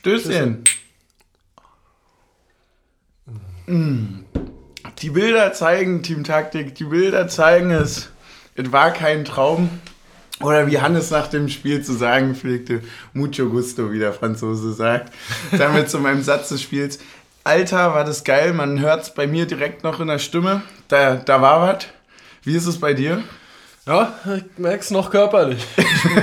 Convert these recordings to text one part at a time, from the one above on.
Stößchen. Mm. Die Bilder zeigen, Team Taktik, die Bilder zeigen es. Es war kein Traum. Oder wie Hannes nach dem Spiel zu sagen pflegte, mucho gusto, wie der Franzose sagt. Damit zu meinem Satz des Spiels. Alter, war das geil, man hört es bei mir direkt noch in der Stimme. Da, da war was. Wie ist es bei dir? Ja, ich merk's noch körperlich.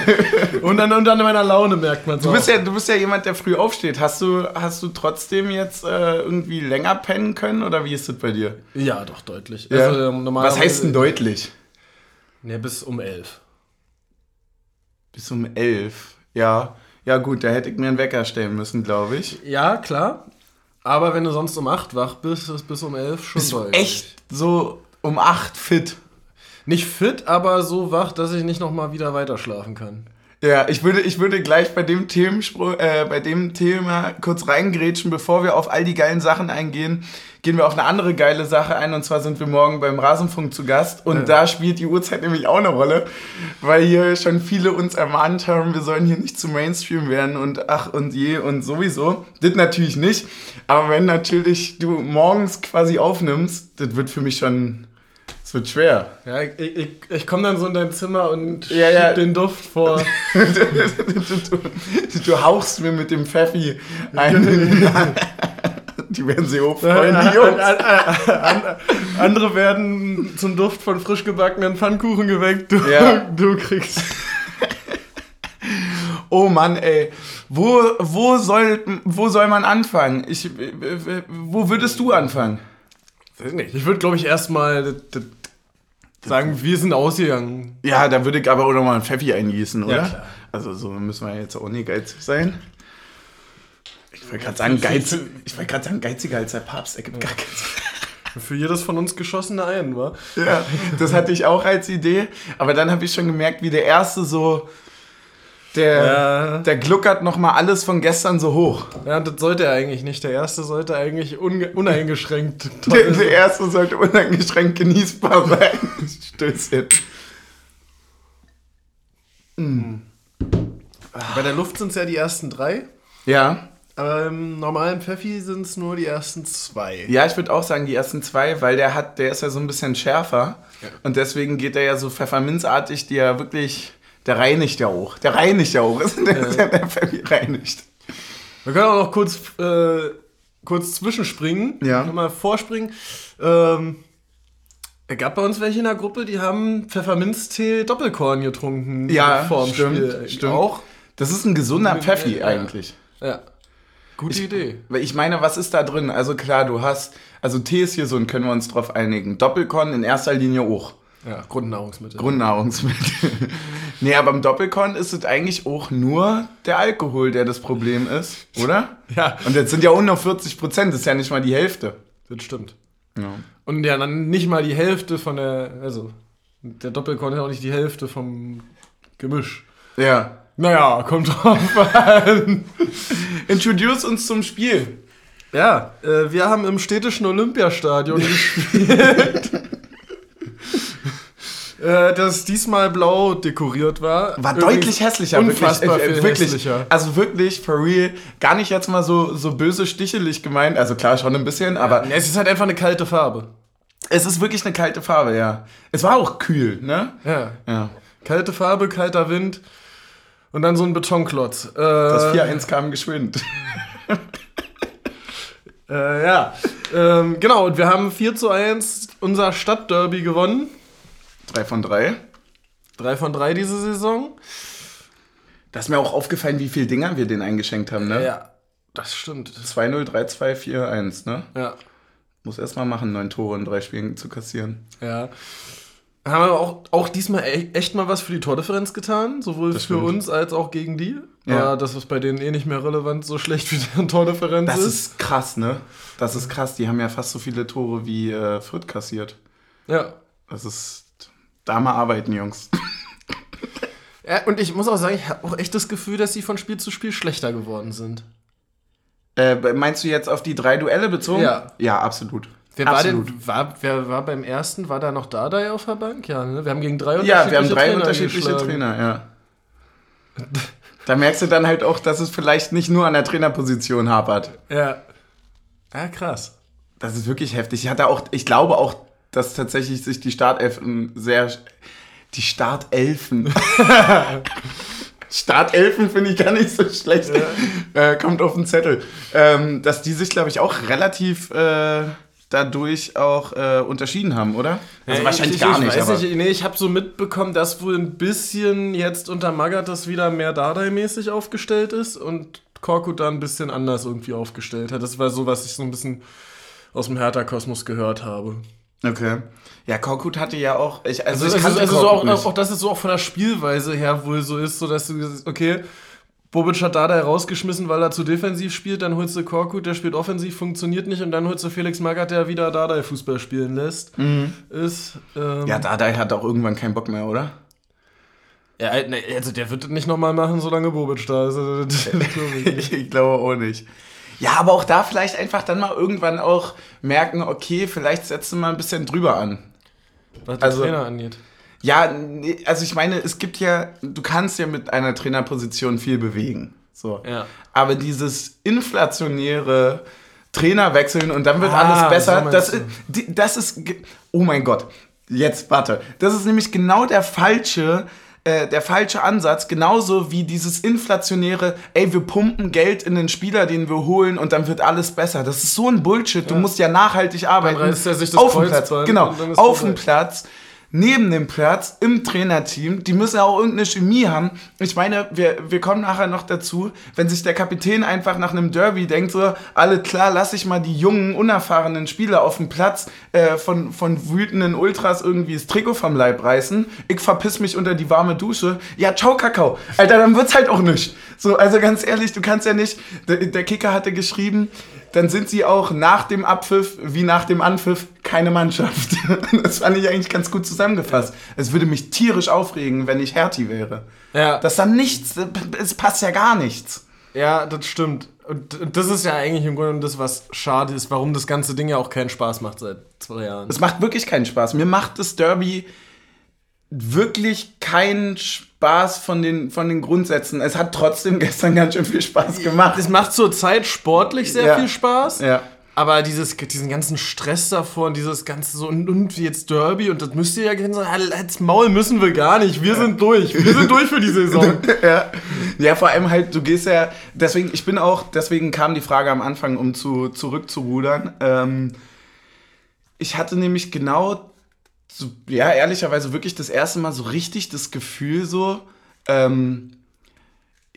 und, dann, und dann in meiner Laune merkt man es Du bist, ja, du bist ja jemand, der früh aufsteht. Hast du, hast du trotzdem jetzt äh, irgendwie länger pennen können oder wie ist das bei dir? Ja, doch, deutlich. Ja. Also, ähm, Was heißt denn deutlich? Ne, bis um elf. Bis um elf. Ja. Ja, gut, da hätte ich mir einen Wecker stellen müssen, glaube ich. Ja, klar. Aber wenn du sonst um 8 wach bist, ist bis um 11 schon Bist du deutlich. echt so um acht fit? Nicht fit, aber so wach, dass ich nicht nochmal wieder weiter schlafen kann. Ja, ich würde, ich würde gleich bei dem, äh, bei dem Thema kurz reingrätschen, bevor wir auf all die geilen Sachen eingehen. Gehen wir auf eine andere geile Sache ein und zwar sind wir morgen beim Rasenfunk zu Gast und Ja. da spielt die Uhrzeit nämlich auch eine Rolle, weil hier schon viele uns ermahnt haben, wir sollen hier nicht zu Mainstream werden und ach und je und sowieso. Das natürlich nicht, aber wenn natürlich du morgens quasi aufnimmst, das wird für mich schon, es wird schwer. Ja, ich, ich, ich komme dann so in dein Zimmer und Ja, ja. den Duft vor. du, du, du hauchst mir mit dem Pfeffi einen. Die werden sich hochfreuen, die Jungs. Andere werden zum Duft von frisch gebackenen Pfannkuchen geweckt. Du, Ja. du kriegst. Oh Mann, ey. Wo, wo, soll, wo soll man anfangen? Ich, wo würdest du anfangen? Weiß nicht. Ich würde, glaube ich, erstmal sagen, wir sind ausgegangen. Ja, da würde ich aber auch nochmal einen Pfeffi eingießen, oder? klar. Also so müssen wir jetzt auch nicht geizig sein. Ich wollte gerade sagen, geiz, ich wollte gerade sagen, geiziger als der Papst. Er gibt gar keinen Für jedes von uns geschossene ein, wa? Ja, das hatte ich auch als Idee. Aber dann habe ich schon gemerkt, wie der erste so. Der, Ja. der gluckert nochmal alles von gestern so hoch. Ja, das sollte er eigentlich nicht. Der erste sollte eigentlich uneingeschränkt Der, der erste sollte uneingeschränkt genießbar sein. Stößchen. Bei der Luft sind es ja die ersten drei. Ja. Aber im normalen Pfeffi sind es nur die ersten zwei. Ja, ich würde auch sagen, die ersten zwei, weil der hat, der ist ja so ein bisschen schärfer. Und deswegen geht der ja so pfefferminzartig, die ja wirklich. Der reinigt ja auch. Der reinigt ja auch. Der, der, der Pfeffi reinigt. Wir können auch noch kurz, äh, kurz zwischenspringen. Ja. Nochmal vorspringen. Ähm, es gab bei uns welche in der Gruppe, die haben Pfefferminztee Doppelkorn getrunken. Ja, vorm stimmt, Spiel. stimmt. Auch. Das ist ein gesunder Pfeffi Ja. eigentlich. Ja. Gute Idee. Weil ich meine, was ist da drin? Also klar, du hast, also Tee ist hier so, und können wir uns drauf einigen. Doppelkorn in erster Linie auch. Ja, Grundnahrungsmittel. Grundnahrungsmittel. nee, aber beim Doppelkorn ist es eigentlich auch nur der Alkohol, der das Problem ist, oder? Ja. Und jetzt sind ja auch nur 40 Prozent, das ist ja nicht mal die Hälfte. Das stimmt. Ja. Und ja, dann nicht mal die Hälfte von der, also der Doppelkorn ist auch nicht die Hälfte vom Gemisch. ja. Naja, kommt drauf an. Introduce uns zum Spiel. Ja, äh, wir haben im städtischen Olympiastadion gespielt. Äh, das diesmal blau dekoriert war. War deutlich hässlicher, Unfassbar wirklich. viel wirklich hässlicher. Also wirklich, for real, gar nicht jetzt mal so, so böse stichelig gemeint. Also klar, schon ein bisschen, aber Ja, es ist halt einfach eine kalte Farbe. es ist wirklich eine kalte Farbe, ja. Es war auch kühl, ne? Ja. Ja. Kalte Farbe, kalter Wind und dann so ein Betonklotz. Äh, Das 4-1 kam geschwind. Äh, ja, ähm, genau, und wir haben 4 zu 1 unser Stadtderby gewonnen. 3 von 3. 3 von 3 diese Saison. Da ist mir auch aufgefallen, wie viele Dinger wir denen eingeschenkt haben, ne? Ja, das stimmt. 2-0, 3-2, 4-1, ne? Ja, Muss erst mal machen, neun Tore in drei Spielen zu kassieren. ja. Haben wir auch, auch diesmal e echt mal was für die Tordifferenz getan, sowohl Das für stimmt. uns als auch gegen die. Ja. Aber das ist bei denen eh nicht mehr relevant, so schlecht wie deren Tordifferenz Das ist. ist krass, ne? Das ist krass. Die haben ja fast so viele Tore wie äh, Fürth kassiert. Ja. Das ist. Da mal arbeiten, Jungs. ja. Und ich muss auch sagen, ich habe auch echt das Gefühl, dass sie von Spiel zu Spiel schlechter geworden sind. Äh, meinst du jetzt auf die drei Duelle bezogen? Ja. Ja, absolut. Wer absolut. war denn, war, wer war beim ersten, war da noch Dardai auf der Bank? Ja, ne? Wir haben gegen drei Ja, wir haben drei Trainer unterschiedliche. Trainer, ja. Da merkst du dann halt auch, dass es vielleicht nicht nur an der Trainerposition hapert. Ja. Ja, krass. Das ist wirklich heftig. Ich hatte auch, ich glaube auch, dass tatsächlich sich die Startelfen sehr. Die Startelfen. Startelfen finde ich gar nicht so schlecht. Ja. Äh, kommt auf den Zettel. Ähm, dass die sich, glaube ich, auch relativ äh, dadurch auch äh, unterschieden haben, oder? Also ja, wahrscheinlich ich, gar ich, nicht. Weiß nicht nee, ich habe so mitbekommen, dass wohl ein bisschen jetzt unter Magath das wieder mehr Dardai-mäßig aufgestellt ist und Korkut da ein bisschen anders irgendwie aufgestellt hat. Das war so, was ich so ein bisschen aus dem Hertha-Kosmos gehört habe. Okay. Ja, Korkut hatte ja auch. Ich, also, also, ich also, also so auch, auch, das ist so auch von der Spielweise her wohl so ist, so dass du okay, Bobic hat Dada rausgeschmissen, weil er zu defensiv spielt, dann holst du Korkut, der spielt offensiv, funktioniert nicht und dann holst du Felix Magath, der wieder Dada Fußball spielen lässt. Mhm. Ist, ähm, ja, Dada hat auch irgendwann keinen Bock mehr, oder? Ja, ne, also der wird das nicht nochmal machen, solange Bobic da ist. Also, ich glaube auch nicht. Ja, aber auch da vielleicht einfach dann mal irgendwann auch merken, okay, vielleicht setzen wir mal ein bisschen drüber an. Was also, Trainer angeht. Ja, also ich meine, es gibt ja, du kannst ja mit einer Trainerposition viel bewegen. So. Ja. Aber dieses inflationäre Trainerwechseln und dann wird ah, alles besser, so das, das ist, oh mein Gott, jetzt warte, das ist nämlich genau der falsche äh, der falsche Ansatz, genauso wie dieses inflationäre, ey, wir pumpen Geld in den Spieler, den wir holen und dann wird alles besser. Das ist so ein Bullshit. Du musst ja nachhaltig arbeiten. Dann reißt er sich das auf dem Platz. Genau, auf dem Platz neben dem Platz im Trainerteam, die müssen auch irgendeine Chemie haben. Ich meine, wir, wir kommen nachher noch dazu, wenn sich der Kapitän einfach nach einem Derby denkt, so, alle klar, lass ich mal die jungen, unerfahrenen Spieler auf dem Platz äh, von, von wütenden Ultras irgendwie das Trikot vom Leib reißen, ich verpiss mich unter die warme Dusche. Ja, ciao, Kakao. Alter, dann wird's halt auch nicht. So, also ganz ehrlich, du kannst ja nicht, der, der Kicker hatte geschrieben, dann sind sie auch nach dem Abpfiff wie nach dem Anpfiff keine Mannschaft. Das fand ich eigentlich ganz gut zusammengefasst. Es würde mich tierisch aufregen, wenn ich Hertie wäre. Ja. Das dann nichts, es passt ja gar nichts. Ja, das stimmt. Und das ist ja eigentlich im Grunde das, was schade ist, warum das ganze Ding ja auch keinen Spaß macht seit zwei Jahren. Es macht wirklich keinen Spaß. Mir macht das Derby wirklich keinen Spaß von den, von den Grundsätzen. Es hat trotzdem gestern ganz schön viel Spaß gemacht. Es macht zurzeit sportlich sehr ja. viel Spaß. Ja. Aber dieses, diesen ganzen Stress davor und dieses ganze so und, und jetzt Derby und das müsst ihr ja kennen, so, als Maul müssen wir gar nicht. Wir sind durch. Wir sind durch für die Saison. ja. ja, vor allem halt, du gehst ja, deswegen, ich bin auch, deswegen kam die Frage am Anfang, um zu, zurückzurudern. Ähm, ich hatte nämlich genau so, ja, ehrlicherweise wirklich das erste Mal so richtig das Gefühl so, ähm,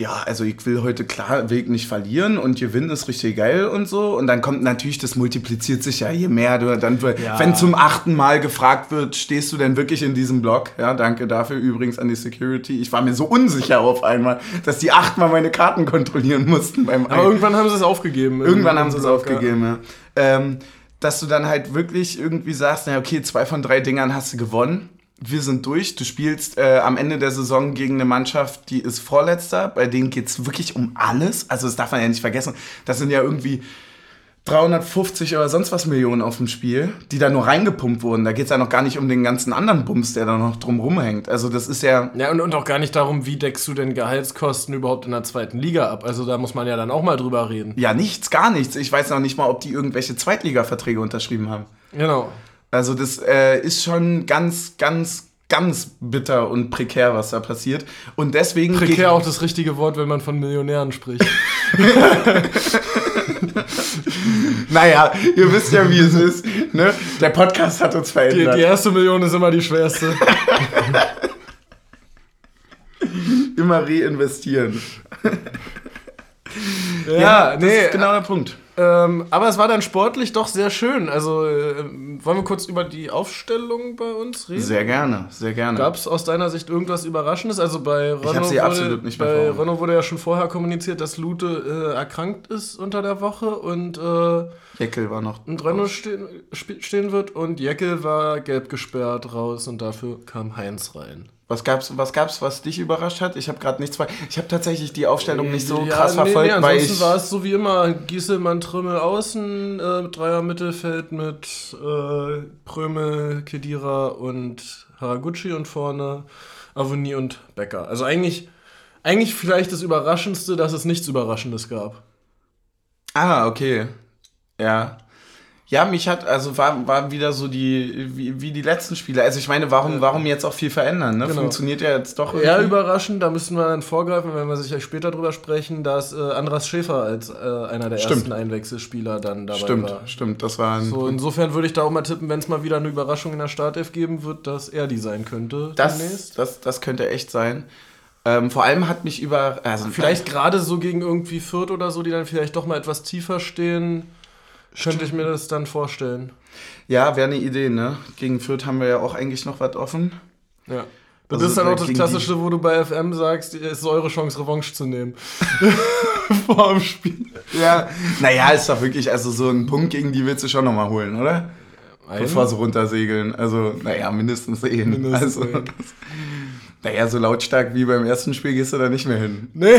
ja, also ich will heute klar Weg nicht verlieren und gewinnen ist richtig geil und so. Und dann kommt natürlich, das multipliziert sich ja je mehr. Du, dann, ja. Wenn zum achten Mal gefragt wird, stehst du denn wirklich in diesem Blog? Ja, danke dafür übrigens an die Security. Ich war mir so unsicher auf einmal, dass die achtmal meine Karten kontrollieren mussten beim Aber irgendwann haben sie es aufgegeben. Irgendwann haben sie es aufgegeben, ja. ja. Ähm, dass du dann halt wirklich irgendwie sagst, na okay, zwei von drei Dingern hast du gewonnen. Wir sind durch. Du spielst äh, am Ende der Saison gegen eine Mannschaft, die ist Vorletzter. Bei denen geht es wirklich um alles. Also das darf man ja nicht vergessen. Das sind ja irgendwie 350 oder sonst was Millionen auf dem Spiel, die da nur reingepumpt wurden. Da geht es ja noch gar nicht um den ganzen anderen Bums, der da noch drum rumhängt. Also das ist ja... Ja, und, und auch gar nicht darum, wie deckst du denn Gehaltskosten überhaupt in der zweiten Liga ab. Also da muss man ja dann auch mal drüber reden. Ja, nichts, gar nichts. Ich weiß noch nicht mal, ob die irgendwelche Zweitliga-Verträge unterschrieben haben. Genau. Also das äh, ist schon ganz, ganz, ganz bitter und prekär, was da passiert. Und deswegen. Prekär auch das richtige Wort, wenn man von Millionären spricht. naja, ihr wisst ja, wie es ist. Ne? Der Podcast hat uns verändert. Die, die erste Million ist immer die schwerste. immer reinvestieren. ja, ja das nee, ist genau der Punkt. Ähm, aber es war dann sportlich doch sehr schön. Also äh, wollen wir kurz über die Aufstellung bei uns reden? Sehr gerne, sehr gerne. Gab es aus deiner Sicht irgendwas Überraschendes? Also bei sie wurde, absolut nicht bei Renault wurde ja schon vorher kommuniziert, dass Lute äh, erkrankt ist unter der Woche und äh, Jeckel war noch und Renault stehen, stehen wird und Jeckel war gelb gesperrt raus und dafür kam Heinz rein. Was gab's, was gab's, was dich überrascht hat? Ich habe gerade nichts. Ich habe tatsächlich die Aufstellung nicht so ja, krass nee, verfolgt, nee, weil ich war es so wie immer Gieselmann, Trümmel außen, äh, Dreier Mittelfeld mit äh, Prömel, Kedira und Haraguchi und vorne Avoni und Becker. Also eigentlich eigentlich vielleicht das Überraschendste, dass es nichts Überraschendes gab. Ah, okay. Ja. Ja, mich hat, also war, war wieder so die, wie, wie die letzten Spiele. Also ich meine, warum, warum jetzt auch viel verändern? Ne? Genau. Funktioniert ja jetzt doch Eher überraschend, da müssen wir dann vorgreifen, wenn wir sicher später drüber sprechen, dass äh, Andras Schäfer als äh, einer der Stimmt. ersten Einwechselspieler dann dabei Stimmt, war. stimmt. Das war ein, So, insofern würde ich da auch mal tippen, wenn es mal wieder eine Überraschung in der Startelf geben wird, dass er die sein könnte das, das, das könnte echt sein. Ähm, vor allem hat mich über, also Vielleicht gerade so gegen irgendwie Fürth oder so, die dann vielleicht doch mal etwas tiefer stehen, könnte ich mir das dann vorstellen. Ja, wäre eine Idee, ne? Gegen Fürth haben wir ja auch eigentlich noch was offen. Ja. Das Also ist dann auch das Klassische, wo du bei FM sagst, es ist eure Chance, Revanche zu nehmen. Vor dem Spiel. Ja, naja, ist doch wirklich, also so einen Punkt gegen die willst du schon nochmal holen, oder? Bevor sie runtersegeln. Also, naja, mindestens einen. Mindestens also, das, naja, so lautstark wie beim ersten Spiel gehst du da nicht mehr hin. Nee.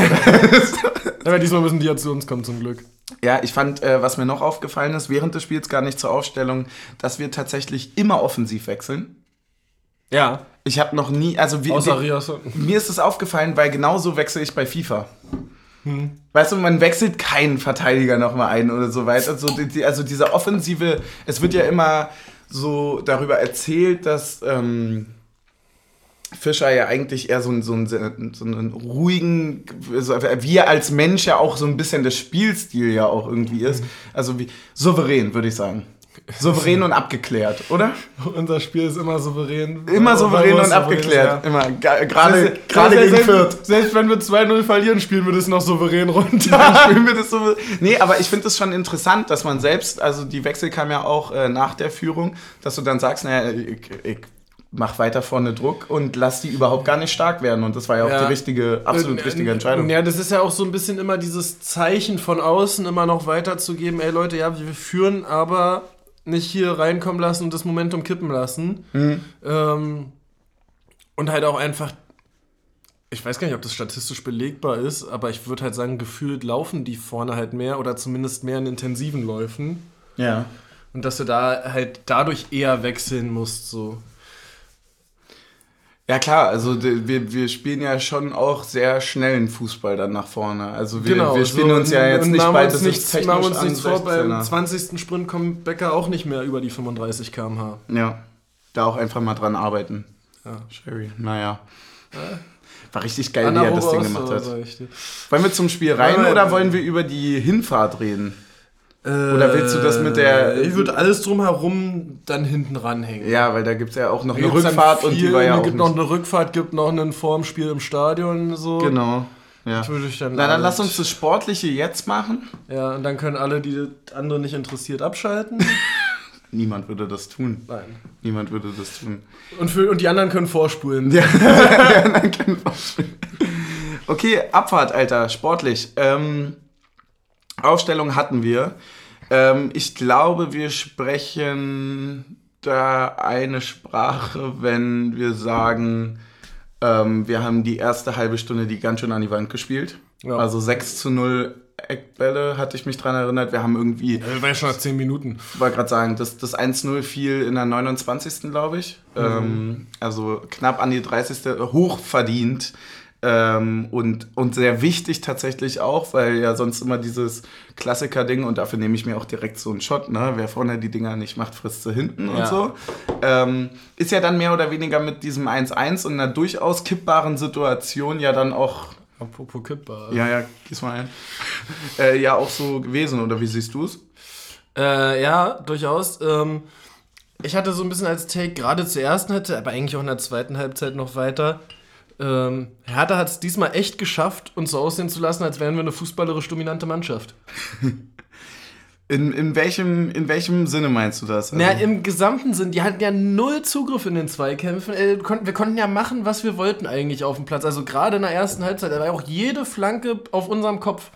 Aber diesmal müssen die ja zu uns kommen, zum Glück. Ja, ich fand, äh, was mir noch aufgefallen ist, während des Spiels gar nicht zur Aufstellung, dass wir tatsächlich immer offensiv wechseln. Ja. Ich habe noch nie, also wie, Außer Rias. mir ist es aufgefallen, weil genauso wechsle ich bei FIFA. Weißt du, man wechselt keinen Verteidiger nochmal ein oder so weiter. Also, die- also diese offensive, es wird ja immer so darüber erzählt, dass ähm, Fischer ja eigentlich eher so, einen- so, einen, so einen ruhigen, so, wie er als Mensch ja auch so ein bisschen der Spielstil ja auch irgendwie ist. Also wie souverän, würde ich sagen. Souverän und abgeklärt, oder? Unser Spiel ist immer souverän. Immer souverän und abgeklärt. Immer, ga- gerade gerade gegen Fürth. Selbst wenn wir 2-0 verlieren, spielen wir das noch souverän runter. Dann spielen wir das so. Nee, aber ich finde es schon interessant, dass man selbst, also die Wechsel kam ja auch äh, nach der Führung, dass du dann sagst, naja, ich, ich mach weiter vorne Druck und lass die überhaupt gar nicht stark werden. Und das war ja auch Ja. die richtige, absolut Äh, richtige Entscheidung. Ja, das ist ja auch so ein bisschen immer dieses Zeichen von außen immer noch weiterzugeben, ey Leute, ja, wir führen, aber nicht hier reinkommen lassen und das Momentum kippen lassen. Mhm. Ähm, und halt auch einfach, ich weiß gar nicht, ob das statistisch belegbar ist, aber ich würde halt sagen, gefühlt laufen die vorne halt mehr oder zumindest mehr in intensiven Läufen. Ja. Und dass du da halt dadurch eher wechseln musst, so. Ja klar, also wir, wir spielen ja schon auch sehr schnellen Fußball dann nach vorne. Also wir, wir spielen so, uns ja jetzt nicht machen beide uns nichts, technisch machen uns an nichts vor, beim 16er. 20. Sprint kommt Becker auch nicht mehr über die 35 km/h. Ja, da auch einfach mal dran arbeiten. Ja. Sherry, naja. War richtig geil, wie Anna er das Ding gemacht hat. Wollen wir zum Spiel rein wir- oder wollen wir über die Hinfahrt reden? Oder willst du das mit der- Äh, Ich würde alles drumherum dann hinten ranhängen. Ja, weil da gibt es ja auch noch Da eine Rückfahrt und die viel, war ja auch gibt noch eine Rückfahrt, gibt noch ein Vormspiel im Stadion so. Genau. Ja. Dann Na, dann lass uns das Sportliche jetzt machen. Ja, und dann können alle, die das andere nicht interessiert, abschalten. Niemand würde das tun. Nein. Niemand würde das tun. Und, für, und die anderen können vorspulen. Ja, dann können wir aufspielen. Okay, Abfahrt, Alter, sportlich. Ähm, Aufstellung hatten wir. Ähm, ich glaube, wir sprechen da eine Sprache, wenn wir sagen, ähm, wir haben die erste halbe Stunde die ganz schön an die Wand gespielt. Ja. Also 6 zu 0 Eckbälle, hatte ich mich dran erinnert. Wir haben irgendwie Das war ja schon nach 10 Minuten. ich wollte gerade sagen, das, das 1-0 fiel in der 29. glaube ich. Ähm, also knapp an die 30. hoch verdient. Ähm, und, und sehr wichtig tatsächlich auch, weil ja sonst immer dieses Klassiker-Ding und dafür nehme ich mir auch direkt so einen Shot, ne? Wer vorne die Dinger nicht macht, frisst sie hinten und Ja. so. Ähm, ist ja dann mehr oder weniger mit diesem 1-1 und einer durchaus kippbaren Situation ja dann auch, Apropos kippbar. ja, ja, gieß mal ein, äh, ja auch so gewesen, oder wie siehst du es? Äh, ja, durchaus. Ähm, ich hatte so ein bisschen als Take gerade zur ersten Halbzeit, aber eigentlich auch in der zweiten Halbzeit noch weiter. Ähm, Hertha hat es diesmal echt geschafft, uns so aussehen zu lassen, als wären wir eine fußballerisch dominante Mannschaft. In, in, welchem, in welchem Sinne meinst du das? Also- Na, im gesamten Sinn, die hatten ja null Zugriff in den Zweikämpfen. Äh, wir konnten- wir konnten ja machen, was wir wollten eigentlich auf dem Platz. Also gerade in der ersten Halbzeit, da war ja auch jede Flanke auf unserem Kopf.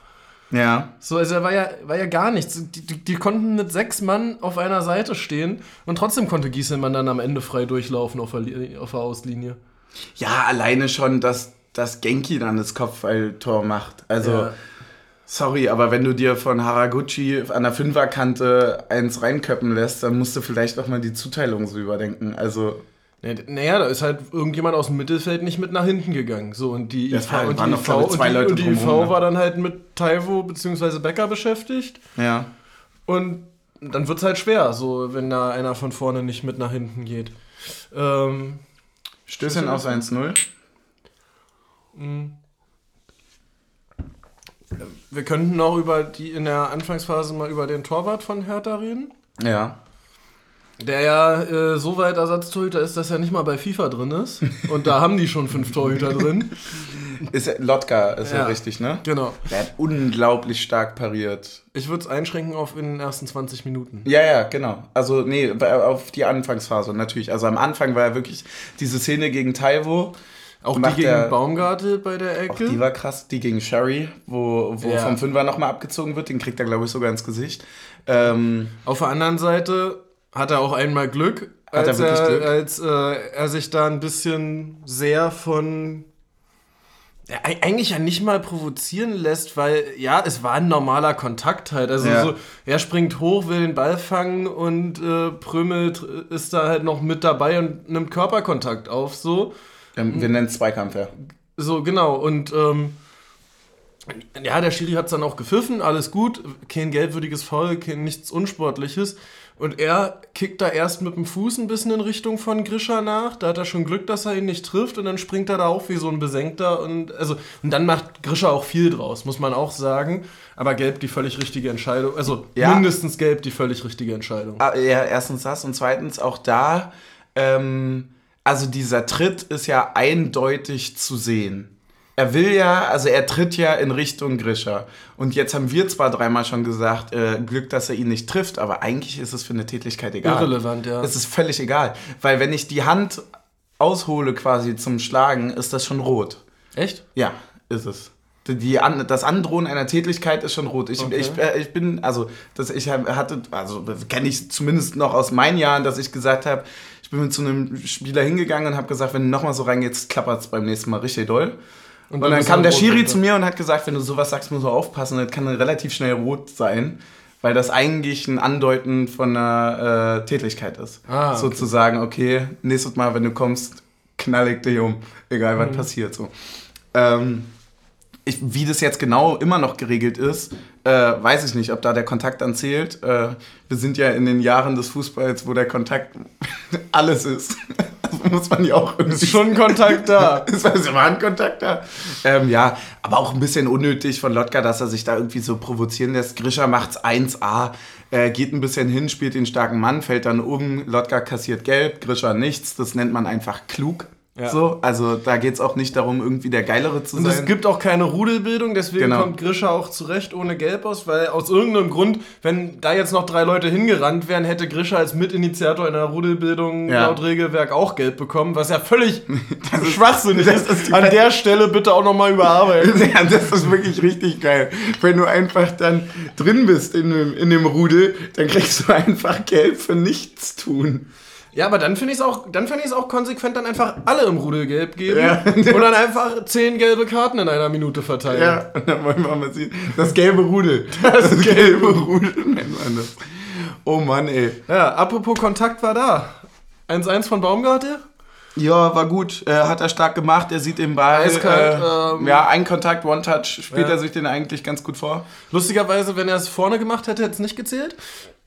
ja. So, also da war ja, war ja gar nichts. Die, die, die konnten mit sechs Mann auf einer Seite stehen und trotzdem konnte Gieselmann dann am Ende frei durchlaufen auf der, auf der Auslinie. Ja, alleine schon, dass, dass Genki dann das Kopfballtor macht. Also, Ja. sorry, aber wenn du dir von Haraguchi an der Fünferkante eins reinköppen lässt, dann musst du vielleicht auch mal die Zuteilung so überdenken. Also, Naja, da ist halt irgendjemand aus dem Mittelfeld nicht mit nach hinten gegangen. So, und die IV, war- und die IV, und die, Leute und die IV war dann halt mit Taivo bzw. Becker beschäftigt. Ja. Und dann wird es halt schwer, so wenn da einer von vorne nicht mit nach hinten geht. Ähm, Stößchen aus 1-0. wir könnten noch über die in der Anfangsphase mal über den Torwart von Hertha reden. Ja. Der ja äh, so weit Ersatztorhüter ist, dass er nicht mal bei FIFA drin ist. Und da haben die schon fünf Torhüter drin. Ist er- Lotka ist ja. Ja. richtig, ne? Genau. Der hat unglaublich stark pariert. Ich würde es einschränken auf in den ersten 20 Minuten. Ja, ja, genau. Also, nee, auf die Anfangsphase natürlich. Also am Anfang war ja wirklich diese Szene gegen Taiwo. Auch die gegen der- Baumgartel bei der Auch Ecke. die war krass. Die gegen Sherry, wo, wo Ja. vom Fünfer nochmal abgezogen wird. Den kriegt er, glaube ich, sogar ins Gesicht. Ähm, Auf der anderen Seite hat er auch einmal Glück, er als, er, Glück? als äh, er sich da ein bisschen sehr von eigentlich ja nicht mal provozieren lässt, weil ja, es war ein normaler Kontakt halt. Also Ja. so, er springt hoch, will den Ball fangen und äh, Prömel tr- ist da halt noch mit dabei und nimmt Körperkontakt auf, so. ähm, wir nennen es Zweikampf, ja. So, genau. Und ähm, ja, der Schiri hat es dann auch gepfiffen, alles gut. Kein gelbwürdiges Foul, kein nichts Unsportliches. Und er kickt da erst mit dem Fuß ein bisschen in Richtung von Grisha nach. Da hat er schon Glück, dass er ihn nicht trifft. Und dann springt er da auf wie so ein Besenkter. Und, also, und dann macht Grisha auch viel draus, muss man auch sagen. Aber gelb die völlig richtige Entscheidung. Also Ja. mindestens gelb die völlig richtige Entscheidung. Ah, Ja, erstens das und zweitens auch da, ähm, also dieser Tritt ist ja eindeutig zu sehen. Er will ja, also er tritt ja in Richtung Grischer. Und jetzt haben wir zwar dreimal schon gesagt, äh, Glück, dass er ihn nicht trifft, aber eigentlich ist es für eine Tätigkeit egal. Irrelevant, ja. Es ist völlig egal. Weil wenn ich die Hand aushole quasi zum Schlagen, ist das schon rot. Echt? Ja, ist es. Die, das Androhen einer Tätigkeit ist schon rot. Ich, Okay. ich, äh, ich bin, also, das ich hatte, also, kenne ich zumindest noch aus meinen Jahren, dass ich gesagt habe, ich bin mit zu einem Spieler hingegangen und habe gesagt, wenn du nochmal so reingehst, klappert es beim nächsten Mal richtig doll. Und, dann bist kam der Schiri runter. zu mir und hat gesagt, wenn du sowas sagst, musst du aufpassen, das kann relativ schnell rot sein, weil das eigentlich ein Andeuten von einer äh, Tätigkeit ist. Ah, okay. Sozusagen, okay, nächstes Mal, wenn du kommst, knall ich dich um, egal Mhm. was passiert. So. Ähm, ich, wie das jetzt genau immer noch geregelt ist, äh, weiß ich nicht, ob da der Kontakt dann zählt. Äh, wir sind ja in den Jahren des Fußballs, wo der Kontakt alles ist. Also muss man ja auch irgendwie Ist schon ein Kontakt da. ist also war ein Kontakt da. Ähm, ja, aber auch ein bisschen unnötig von Lotka, dass er sich da irgendwie so provozieren lässt. Grisha macht's 1A, äh, geht ein bisschen hin, spielt den starken Mann, fällt dann um, Lotka kassiert gelb, Grisha nichts. Das nennt man einfach klug. Ja. So, also da geht's auch nicht darum, irgendwie der Geilere zu Und sein. es gibt auch keine Rudelbildung, deswegen Genau. kommt Grisha auch zurecht ohne Gelb aus, weil aus irgendeinem Grund, wenn da jetzt noch drei Leute hingerannt wären, hätte Grisha als Mitinitiator in der Rudelbildung Ja. laut Regelwerk auch Gelb bekommen, was ja völlig schwachsinnig das ist. ist die An der Stelle bitte auch nochmal überarbeiten. Ja, das ist wirklich richtig geil. Wenn du einfach dann drin bist in dem, in dem Rudel, dann kriegst du einfach Gelb für nichts tun. Ja, aber dann finde ich es auch, dann finde ich es auch konsequent, dann einfach alle im Rudel gelb geben Ja. und dann einfach zehn gelbe Karten in einer Minute verteilen. Ja, und dann wollen wir mal sehen. Das gelbe Rudel. Das, gelbe Rudel nennt man das. Oh Mann, ey. ja, apropos Kontakt war da. 1-1 von Baumgartel? Ja, war gut. Äh, hat er stark gemacht. Er sieht den Ball. Eiskalt, äh, ähm, ja, ein Kontakt, One-Touch. Spielt Ja. er sich den eigentlich ganz gut vor? Lustigerweise, wenn er es vorne gemacht hätte, hätte es nicht gezählt.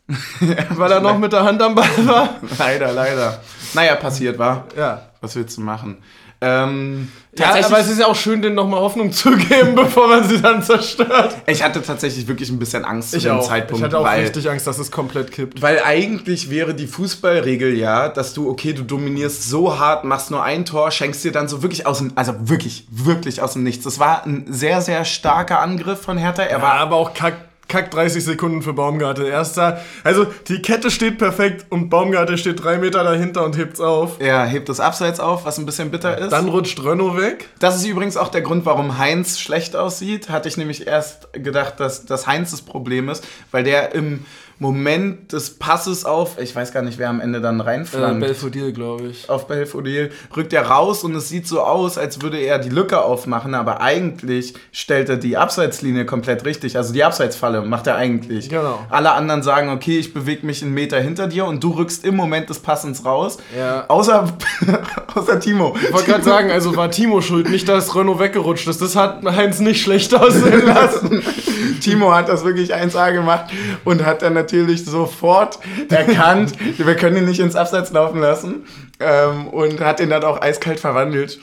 weil er noch mit der Hand am Ball war. Leider, leider. Naja, passiert, war. Ja. Was willst du machen? Ähm, Ja, aber es ist ja auch schön, denen nochmal Hoffnung zu geben, bevor man sie dann zerstört. ich hatte tatsächlich wirklich ein bisschen Angst zu Ich dem auch. Zeitpunkt, ich hatte auch weil, richtig Angst, dass es komplett kippt. weil eigentlich wäre die Fußballregel ja, dass du, okay, du dominierst so hart, machst nur ein Tor, schenkst dir dann so wirklich aus dem, also wirklich, wirklich aus dem Nichts. Das war ein sehr, sehr starker Angriff von Hertha. Er War war aber auch kack, kack 30 Sekunden für Baumgartel. Erster, also die Kette steht perfekt und Baumgartel steht drei Meter dahinter und hebt's auf. Er hebt das Abseits auf, was ein bisschen bitter ist. Dann rutscht Renault weg. das ist übrigens auch der Grund, warum Heinz schlecht aussieht. Hatte ich nämlich erst gedacht, dass, dass Heinz das Problem ist, weil der im Moment des Passes auf, ich weiß gar nicht, wer am Ende dann Äh, reinflankt. Belfodil, glaube ich. auf Belfodil rückt er raus und es sieht so aus, als würde er die Lücke aufmachen, aber eigentlich stellt er die Abseitslinie komplett richtig. Also die Abseitsfalle macht er eigentlich. Genau. Alle anderen sagen, okay, ich bewege mich einen Meter hinter dir und du rückst im Moment des Passens raus. Ja. Außer, außer Timo. Ich wollte gerade sagen, also war Timo schuld, nicht, dass Renault weggerutscht ist. Das hat Heinz nicht schlecht aussehen lassen. Timo hat das wirklich 1A gemacht und hat dann natürlich sofort erkannt, wir können ihn nicht ins Abseits laufen lassen ähm, und hat ihn dann auch eiskalt verwandelt.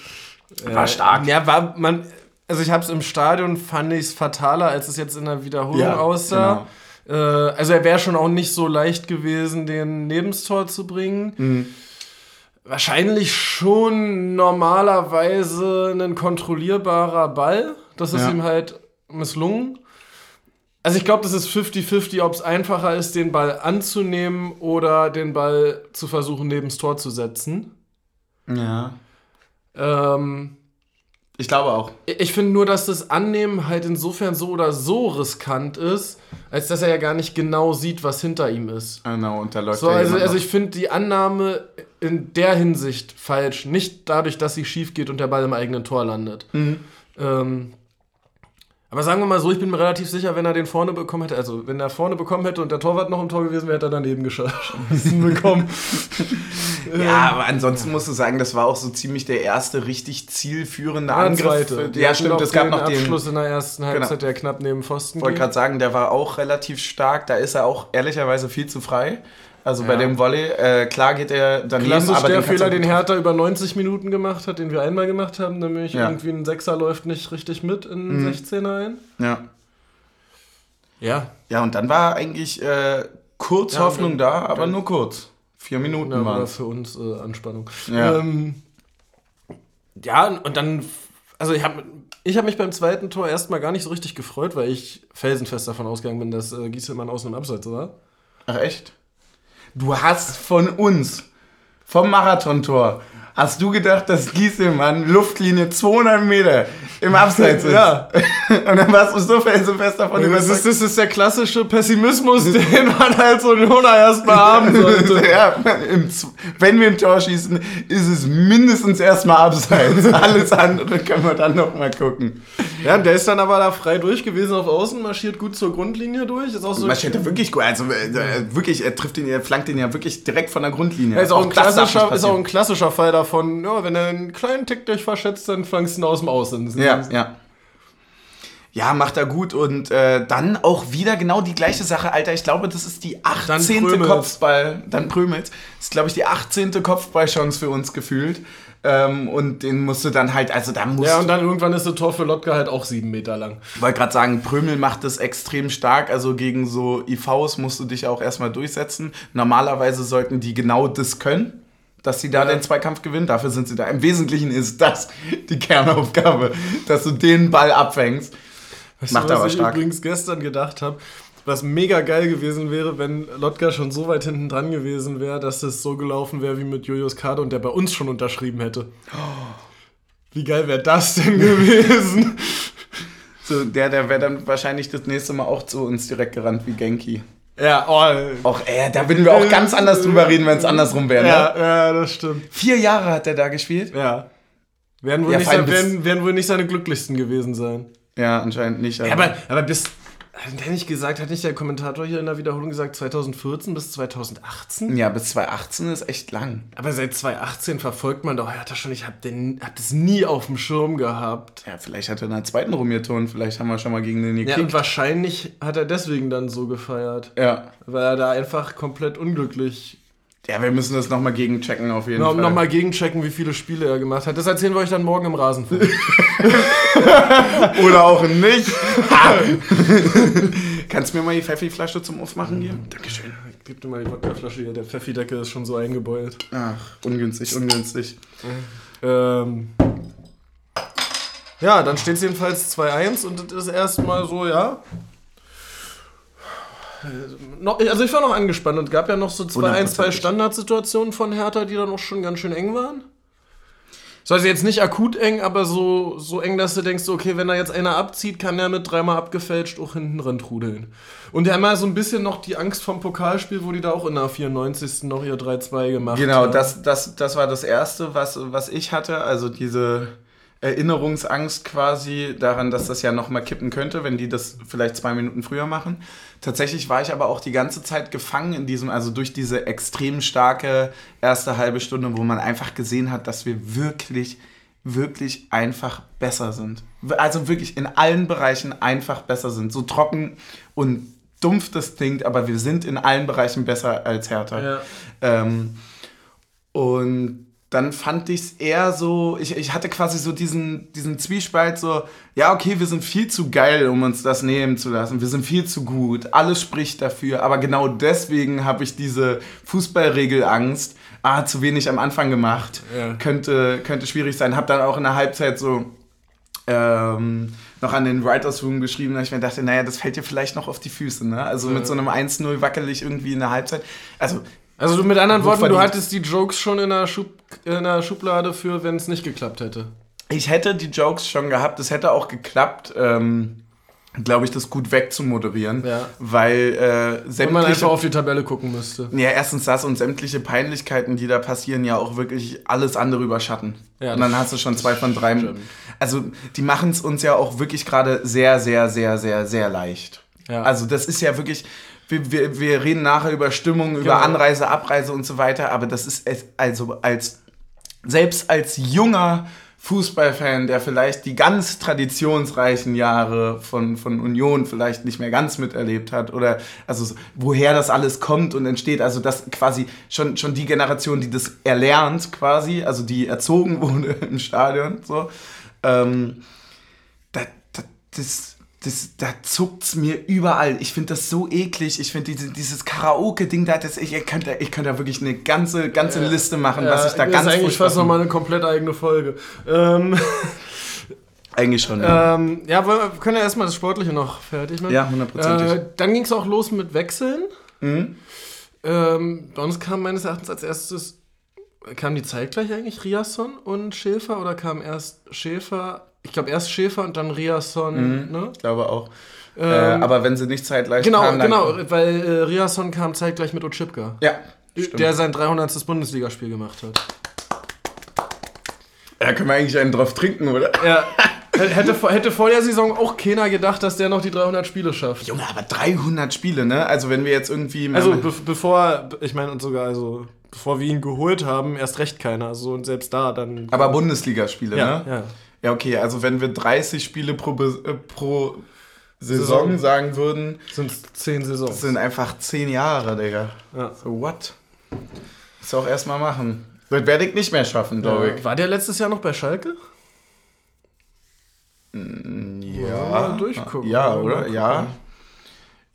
War stark. Ja, war man. Also ich habe es im Stadion, fand ich es fataler, als es jetzt in der Wiederholung Ja, aussah. Äh, also er wäre schon auch nicht so leicht gewesen, den Nebenstor zu bringen. Mhm. Wahrscheinlich schon normalerweise ein kontrollierbarer Ball. Das ist Ja. ihm halt misslungen. Also ich glaube, das ist 50-50, ob es einfacher ist, den Ball anzunehmen oder den Ball zu versuchen, neben das Tor zu setzen. Ja. Ähm, Ich glaube auch. ich finde nur, dass das Annehmen halt insofern so oder so riskant ist, als dass er ja gar nicht genau sieht, was hinter ihm ist. Genau, und da läuft So, also, also ich finde die Annahme in der Hinsicht falsch. Nicht dadurch, dass sie schief geht und der Ball im eigenen Tor landet. Mhm. Ähm, aber sagen wir mal so, ich bin mir relativ sicher, wenn er den vorne bekommen hätte, also wenn er vorne bekommen hätte und der Torwart noch im Tor gewesen wäre, hätte er daneben geschossen bekommen. Ja, aber ansonsten musst du sagen, das war auch so ziemlich der erste richtig zielführende Ah, Angriff. zweite. Ja, stimmt, es gab noch den. Genau. Abschluss in der ersten Halbzeit, der knapp neben Pfosten Ich wollte gerade sagen, der war auch relativ stark. Da ist er auch ehrlicherweise viel zu frei. Also bei Ja. dem Volley, äh, klar geht er daneben, Klassisch aber der den Fehler, den Hertha über 90 Minuten gemacht hat, den wir einmal gemacht haben, nämlich Ja. irgendwie ein Sechser läuft nicht richtig mit in den 16er ein. Ja. Ja. ja, und dann war eigentlich äh, kurz Ja, Hoffnung und- da, aber nur kurz. Vier Minuten Ja, waren war es. für uns äh, Anspannung. Ja. Ähm, ja, und dann, also ich habe ich hab mich beim zweiten Tor erstmal gar nicht so richtig gefreut, weil ich felsenfest davon ausgegangen bin, dass äh, Gieselmann außen im Abseits war. Ach echt? Du hast von uns, vom Marathontor, hast du gedacht, dass Gieselmann Luftlinie 200 Meter im Abseits ist? Ja. Und dann warst du so felsenfest davon Das ist, das ist der klassische Pessimismus, den man als Unioner erstmal haben sollte. Ja, im, wenn wir ein Tor schießen, ist es mindestens erstmal abseits. Alles andere können wir dann noch mal gucken. Ja, der ist dann aber da frei durch gewesen auf Außen, marschiert gut zur Grundlinie durch. Ist auch so. Steht da wirklich gut. Also äh, wirklich, er trifft ihn, er flankt ihn ja wirklich direkt von der Grundlinie. Ja, ist, auch ein darf nicht klassischer, ist auch ein klassischer Fall davon, ja, wenn er einen kleinen Tick dich verschätzt, dann fangst du ihn aus dem Außen. Ja, ja. Ja, macht er gut und äh, dann auch wieder genau die gleiche Sache, Alter. Ich glaube, das ist die 18. Prömelt. Kopfball. Dann Prömelt. Das ist, glaube ich, die 18. Kopfballchance für uns gefühlt. Ähm, und den musst du dann halt, also da musst Ja, du und dann irgendwann ist das Tor für Lotka halt auch sieben Meter lang. Ich wollte gerade sagen, Prömel macht das extrem stark. Also gegen so IVs musst du dich auch erstmal durchsetzen. Normalerweise sollten die genau das können, dass sie da Ja. den Zweikampf gewinnen. Dafür sind sie da. Im Wesentlichen ist das die Kernaufgabe, dass du den Ball abfängst. Weißt Macht du, was aber ich stark. übrigens gestern gedacht habe? Was mega geil gewesen wäre, wenn Lotka schon so weit hinten dran gewesen wäre, dass es so gelaufen wäre wie mit Julius Kade und der bei uns schon unterschrieben hätte. Wie geil wäre das denn gewesen? So, der der wäre dann wahrscheinlich das nächste Mal auch zu uns direkt gerannt wie Genki. Ja, oh, Auch, äh, da würden wir auch ganz anders drüber reden, wenn es andersrum wäre. Ne? ja, ja, das stimmt. Vier Jahre hat er da gespielt. Ja. Werden wohl, Ja, nicht, sein, werden, werden wohl nicht seine glücklichsten gewesen sein. Ja, anscheinend nicht. Ja, aber, aber bis, hat nicht gesagt, hat nicht der Kommentator hier in der Wiederholung gesagt, 2014 bis 2018? ja, bis 2018 ist echt lang. Aber seit 2018 verfolgt man doch Hertha schon. Ich hab, den, hab das nie auf dem Schirm gehabt. Ja, vielleicht hat er in der zweiten rumgeturnt. Vielleicht haben wir schon mal gegen den Ja, gekickt. und wahrscheinlich hat er deswegen dann so gefeiert. Ja. Weil er da einfach komplett unglücklich. Ja, wir müssen das nochmal gegenchecken auf jeden No, Fall. Nochmal gegenchecken, wie viele Spiele er gemacht hat. Das erzählen wir euch dann morgen im Rasenfunk. Oder auch nicht. Kannst du mir mal die Pfeffi-Flasche zum Aufmachen geben? Dankeschön. Gib dir mal die Wodkaflasche hier. Der Pfeffideckel ist schon so eingebeult. Ach, ungünstig, ungünstig. Ähm, ja, dann steht es jedenfalls 2-1 und das ist erstmal so, ja. Also ich war noch angespannt und gab ja noch so zwei, ein, zwei 100%. Standardsituationen von Hertha, die dann auch schon ganz schön eng waren. So, also jetzt nicht akut eng, aber so, so eng, dass du denkst, okay, wenn da jetzt einer abzieht, kann der mit dreimal abgefälscht auch hinten drin trudeln. Und die haben ja so ein bisschen noch die Angst vom Pokalspiel, wo die da auch in der 94. noch ihr 3-2 gemacht Genau, haben. das, das, das war das Erste, was, was ich hatte. Also diese Erinnerungsangst quasi daran, dass das ja nochmal kippen könnte, wenn die das vielleicht zwei Minuten früher machen. Tatsächlich war ich aber auch die ganze Zeit gefangen in diesem, also durch diese extrem starke erste halbe Stunde, wo man einfach gesehen hat, dass wir wirklich, wirklich einfach besser sind. Also wirklich in allen Bereichen einfach besser sind. So trocken und dumpf das klingt, aber wir sind in allen Bereichen besser als Hertha. Ja. Ähm, und dann fand ich es eher so, ich, ich hatte quasi so diesen, diesen Zwiespalt, so, ja, okay, wir sind viel zu geil, um uns das nehmen zu lassen. Wir sind viel zu gut, alles spricht dafür. Aber genau deswegen habe ich diese Fußballregelangst, ah, zu wenig am Anfang gemacht, Ja. könnte, könnte schwierig sein. Hab dann auch in der Halbzeit so ähm, noch an den Writers Room geschrieben, dass ich mir dachte, naja, das fällt dir vielleicht noch auf die Füße. Ne? Also mit so einem 1-0 wackelig irgendwie in der Halbzeit. Also Also du mit anderen Worten, du Hochverdient. hattest die Jokes schon in der, Schub, in der Schublade für, wenn es nicht geklappt hätte. Ich hätte die Jokes schon gehabt, es hätte auch geklappt, ähm, glaube ich, das gut wegzumoderieren, Ja. weil äh, Wenn man sämtliche, einfach auf die Tabelle gucken müsste. ja, erstens das und sämtliche Peinlichkeiten, die da passieren, ja auch wirklich alles andere überschatten. Ja, und dann hast du schon zwei von drei. stimmt. Also die machen es uns ja auch wirklich gerade sehr, sehr, sehr, sehr, sehr leicht. Ja. Also das ist ja wirklich, wir, wir, wir reden nachher über Stimmung, über Genau. Anreise, Abreise und so weiter, aber das ist also als selbst als junger Fußballfan, der vielleicht die ganz traditionsreichen Jahre von, von Union vielleicht nicht mehr ganz miterlebt hat oder also so, woher das alles kommt und entsteht, also das quasi schon, schon die Generation, die das erlernt quasi, also die erzogen wurde im Stadion, so, ähm, da, da, das, das, da zuckt's mir überall. Ich finde das so eklig. Ich finde diese, dieses Karaoke-Ding da, das, ich, ich könnte ich könnte da wirklich eine ganze, ganze Ja. Liste machen, was ich da das ganz ist eigentlich fast nochmal eine komplett eigene Folge. Ähm, Eigentlich schon. Ja. ähm, ja, wir können ja erstmal das Sportliche noch fertig machen. Ja, hundertprozentig. Äh, dann ging es auch los mit Wechseln. Mhm. Ähm, uns kam meines Erachtens als erstes, kamen die zeitgleich eigentlich, Riasson und Schäfer? Oder kam erst Schäfer, ich glaube erst Schäfer und dann Riasson, ne? Ich glaube auch. Ähm, äh, aber wenn sie nicht zeitgleich Genau, kamen, genau, weil äh, Riasson kam zeitgleich mit Otschipka, Ja, stimmt. der sein 300. Bundesligaspiel gemacht hat. da können wir eigentlich einen drauf trinken, oder? Ja. hätte, vor- hätte vor der Saison auch keiner gedacht, dass der noch die 300 Spiele schafft. Junge, aber 300 Spiele, ne? Also wenn wir jetzt irgendwie... Also be bevor, ich meine, und sogar, also, bevor wir ihn geholt haben, erst recht keiner. Also, und selbst da dann. aber Bundesligaspiele, ja, ne? ja. Ja, okay, also wenn wir 30 Spiele pro, äh, pro Saison, Saison. sagen würden, Sind zehn Saisons. das sind einfach 10 Jahre, Digga. ja. So, what? Das auch erstmal machen. Das werde ich nicht mehr schaffen, glaube ich. War der letztes Jahr noch bei Schalke? Ja, Mal durchgucken. Ja, oder? Ja.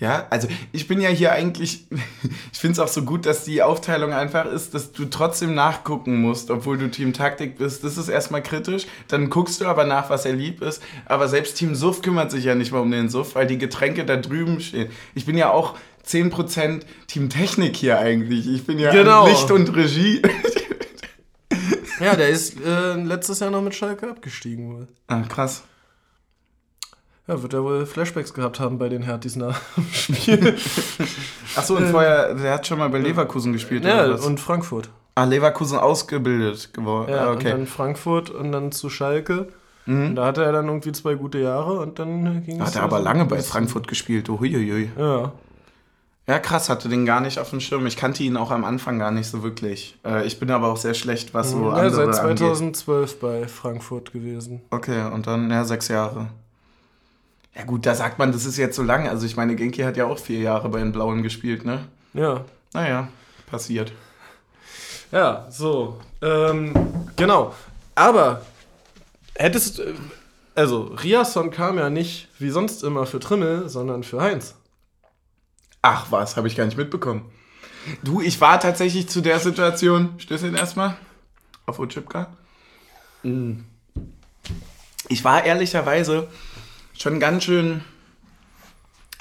Ja, also ich bin ja hier eigentlich, ich finde es auch so gut, dass die Aufteilung einfach ist, dass du trotzdem nachgucken musst, obwohl du Team Taktik bist. Das ist erstmal kritisch. Dann guckst du aber nach, was er lieb ist. Aber selbst Team Suff kümmert sich ja nicht mal um den Suff, weil die Getränke da drüben stehen. Ich bin ja auch 10% Team Technik hier eigentlich. Ich bin ja Genau. Licht und Regie. Ja, der ist äh, letztes Jahr noch mit Schalke abgestiegen wohl. ah, krass. Ja, wird er wohl Flashbacks gehabt haben bei den Hertis nach dem Spiel. Achso, und vorher, der hat schon mal bei Leverkusen gespielt. ja, oder was? und Frankfurt. Ah, Leverkusen ausgebildet geworden. Ja, ah, und okay. dann Frankfurt und dann zu Schalke. Mhm. Und da hatte er dann irgendwie zwei gute Jahre und dann ging es. Hat er aber lange bei Frankfurt gespielt. Oh, huiuiui. Ja. Ja, krass, hatte den gar nicht auf dem Schirm. Ich kannte ihn auch am Anfang gar nicht so wirklich. Äh, ich bin aber auch sehr schlecht, was so ja, andere seit angeht. 2012 bei Frankfurt gewesen. Okay, und dann, ja, sechs Jahre. Ja gut, da sagt man, das ist jetzt so lang. Also ich meine, Genki hat ja auch vier Jahre bei den Blauen gespielt, ne? Ja. Naja, passiert. Ja, so. Ähm, genau. Aber hättest äh, also Riasson kam ja nicht wie sonst immer für Trimmel, sondern für Heinz. Ach was, habe ich gar nicht mitbekommen. Du, ich war tatsächlich zu der Situation, Stößchen erstmal, auf Ochipka. Mm. Ich war ehrlicherweise schon ganz schön,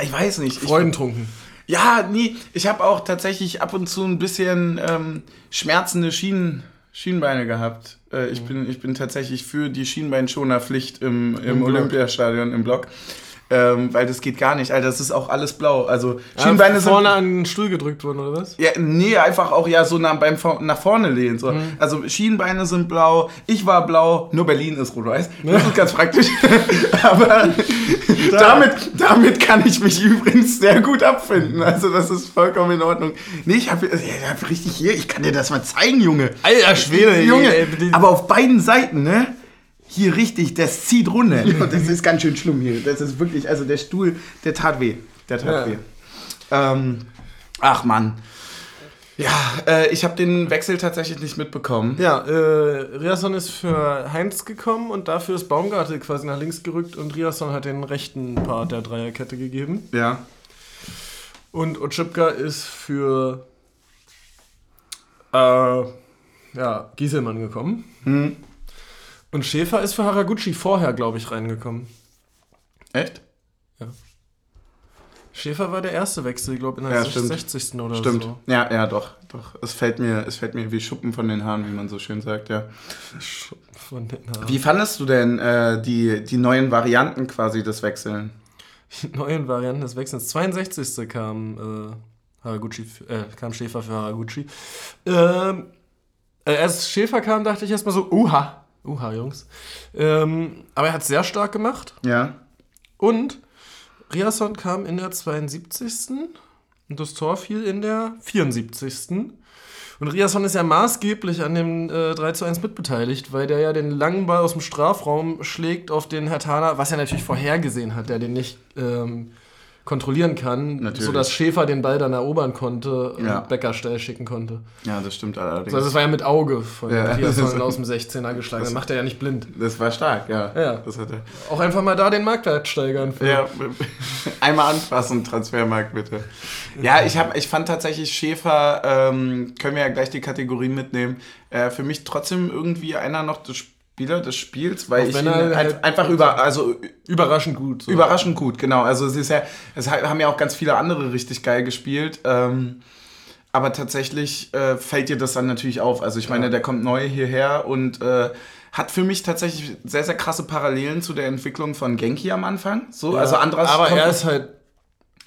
ich weiß nicht. Ich, Freudentrunken. ja, nie. Ich habe auch tatsächlich ab und zu ein bisschen ähm, schmerzende Schienen Schienbeine gehabt. Äh, ich, bin, ich bin tatsächlich für die Schienbeinschonerpflicht im, im, Im. Olympiastadion im Block. Ähm, weil das geht gar nicht, Alter. Das ist auch alles blau. Also Ja, Schienbeine sind. vorne an den Stuhl gedrückt worden, oder was? Ja, nee, einfach auch ja so nach, beim, nach vorne lehnen. So. Mhm. Also Schienbeine sind blau, ich war blau, nur Berlin ist rot-weiß. Das ist ganz praktisch. Aber damit, damit kann ich mich übrigens sehr gut abfinden. Also das ist vollkommen in Ordnung. Nee, ich habe hab richtig hier, ich kann dir das mal zeigen, Junge. Alter Schwede, Junge, ey, ey, aber auf beiden Seiten, ne? Hier richtig, das zieht runter. Das ist ganz schön schlimm hier. Das ist wirklich, also der Stuhl, der tat weh. Der tat Ja. weh. Ähm, ach Mann. Ja, äh, ich habe den Wechsel tatsächlich nicht mitbekommen. Ja, äh, Riasson ist für Heinz gekommen und dafür ist Baumgarte quasi nach links gerückt und Riasson hat den rechten Part der Dreierkette gegeben. Ja. Und Otschipka ist für äh, ja, Gieselmann gekommen. Hm. Und Schäfer ist für Haraguchi vorher, glaube ich, reingekommen. Echt? Schäfer war der erste Wechsel, ich glaube, in der Ja, stimmt. 60. oder Stimmt. so. Ja, ja, doch, doch. Es fällt mir, es fällt mir wie Schuppen von den Haaren, wie man so schön sagt, ja. Von den Haaren. Wie fandest du denn äh, die, die neuen Varianten quasi des Wechseln? Die neuen Varianten des Wechsels. 62. kam äh, Haraguchi, äh, kam Schäfer für Haraguchi. Ähm, äh, als Schäfer kam, dachte ich erstmal so, uha, uha, Jungs. Ähm, aber er hat sehr stark gemacht. Ja. Und Riasson kam in der 72. und das Tor fiel in der 74. Und Riasson ist ja maßgeblich an dem äh, 3 zu 1 mitbeteiligt, weil der ja den langen Ball aus dem Strafraum schlägt auf den Hertaner, was er natürlich vorhergesehen hat, der den nicht ähm, kontrollieren kann, Natürlich. sodass Schäfer den Ball dann erobern konnte und Ja. Becker steil schicken konnte. Ja, das stimmt allerdings. Also das war ja mit Auge von Ja. Riasson aus dem 16er geschlagen. Das macht er ja nicht blind. Das war stark, ja. Ja. Das hat er. Auch einfach mal da den Marktwert steigern. für- Ja, einmal anfassen, Transfermarkt bitte. Ja, ich, hab, ich fand tatsächlich Schäfer, ähm, können wir ja gleich die Kategorien mitnehmen, äh, für mich trotzdem irgendwie einer noch des Spieler des Spiels, weil Auch ich ihn ein, halt- einfach über, also Überraschend gut. so. überraschend gut, genau. Also es ist ja, es ha- haben ja auch ganz viele andere richtig geil gespielt. Ähm, aber tatsächlich äh, fällt dir das dann natürlich auf. Also ich meine, Ja. der kommt neu hierher und äh, hat für mich tatsächlich sehr, sehr krasse Parallelen zu der Entwicklung von Genki am Anfang. So, Ja, also Andras aber er ist halt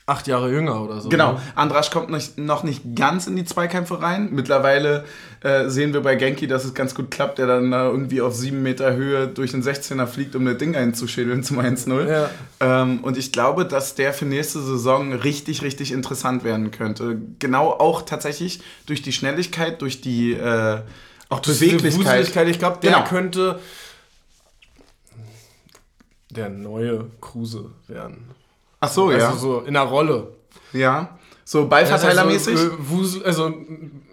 acht Jahre jünger oder so. Genau, ne? Andras kommt nicht, noch nicht ganz in die Zweikämpfe rein. Mittlerweile äh, sehen wir bei Genki, dass es ganz gut klappt, der dann da irgendwie auf sieben Meter Höhe durch den 16er fliegt, um das Ding einzuschädeln zum 1-0. Ja. Ähm, und ich glaube, dass der für nächste Saison richtig, richtig interessant werden könnte. Genau auch tatsächlich durch die Schnelligkeit, durch die äh, auch Diese Beweglichkeit. Wuseligkeit, ich glaube, der Genau. könnte der neue Kruse werden. Ach so, Also ja. so in der Rolle. ja. So Ballverteilermäßig. Also, äh, Wusel, also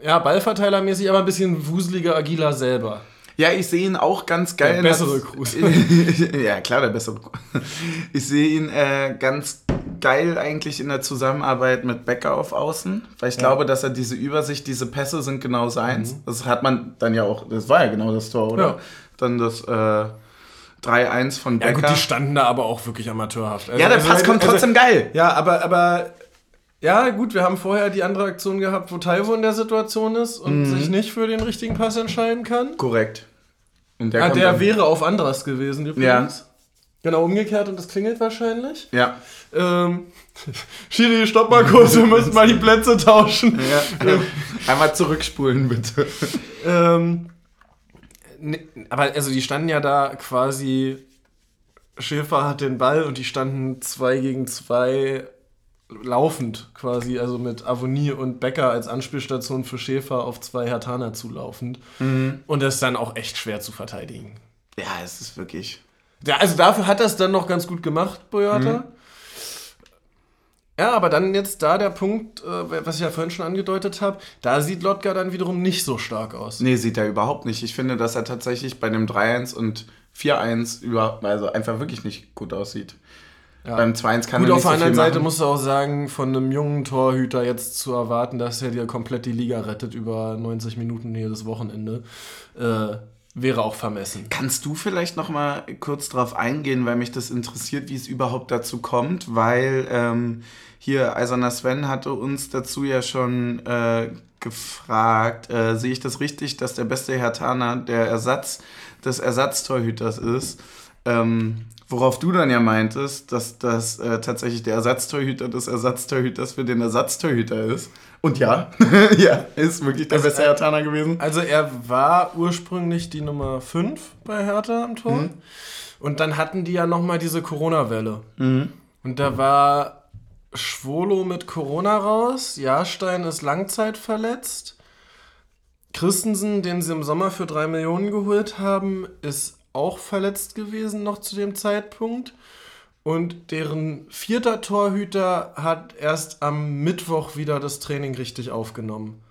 ja, Ballverteilermäßig, aber ein bisschen wuseliger, agiler selber. Ja, ich sehe ihn auch ganz geil. Der bessere Kruse. ja, klar, der bessere Kruse. Ich sehe ihn äh, ganz geil eigentlich in der Zusammenarbeit mit Becker auf Außen, weil ich glaube, dass er diese Übersicht, diese Pässe sind genau seins. Das hat man dann ja auch, das war ja genau das Tor, oder? Ja. Dann das äh, 3-1 von Ja Becker. gut, die standen da aber auch wirklich amateurhaft. Also, ja, der also, Pass kommt also, trotzdem geil. Ja, aber, aber ja, gut, wir haben vorher die andere Aktion gehabt, wo Taiwo in der Situation ist und Mhm. sich nicht für den richtigen Pass entscheiden kann. Korrekt. Und der Ah, der wäre auf Andras gewesen übrigens. Genau, umgekehrt und das klingelt wahrscheinlich. Ja. Ähm, Schiri, stopp mal kurz, wir müssen mal die Plätze tauschen. ja. Einmal zurückspulen, bitte. Ähm, ne, aber also die standen ja da quasi, Schäfer hat den Ball und die standen zwei gegen zwei laufend quasi, also mit Avonie und Becker als Anspielstation für Schäfer auf zwei Hertaner zulaufend. Und das ist dann auch echt schwer zu verteidigen. Ja, es ist wirklich. Ja, also dafür hat es dann noch ganz gut gemacht, Boyata. Ja, aber dann jetzt da der Punkt, äh, was ich ja vorhin schon angedeutet habe, da sieht Lotka dann wiederum nicht so stark aus. Nee, sieht er überhaupt nicht. Ich finde, dass er tatsächlich bei dem 3-1 und 4-1 über, also einfach wirklich nicht gut aussieht. Ja. Beim 2-1 kann Gut, er auf nicht so der anderen Seite machen. musst du auch sagen, von einem jungen Torhüter jetzt zu erwarten, dass er dir komplett die Liga rettet über 90 Minuten jedes Wochenende, äh, wäre auch vermessen. Kannst du vielleicht noch mal kurz drauf eingehen, weil mich das interessiert, wie es überhaupt dazu kommt, weil ähm, hier, Eiserner Sven hatte uns dazu ja schon äh, gefragt, äh, sehe ich das richtig, dass der beste Hertaner der Ersatz des Ersatztorhüters ist? Ähm, worauf du dann ja meintest, dass das äh, tatsächlich der Ersatztorhüter des Ersatztorhüters für den Ersatztorhüter ist. Und ja, ja, ist wirklich der beste Hertaner gewesen. Also er war ursprünglich die Nummer 5 bei Hertha am Tor. Mhm. Und dann hatten die ja nochmal diese Corona-Welle. Mhm. Und da war Schwolo mit Corona raus, Jahrstein ist langzeitverletzt. Christensen, den sie im Sommer für 3 Millionen geholt haben, ist auch verletzt gewesen noch zu dem Zeitpunkt. Und deren vierter Torhüter hat erst am Mittwoch wieder das Training richtig aufgenommen.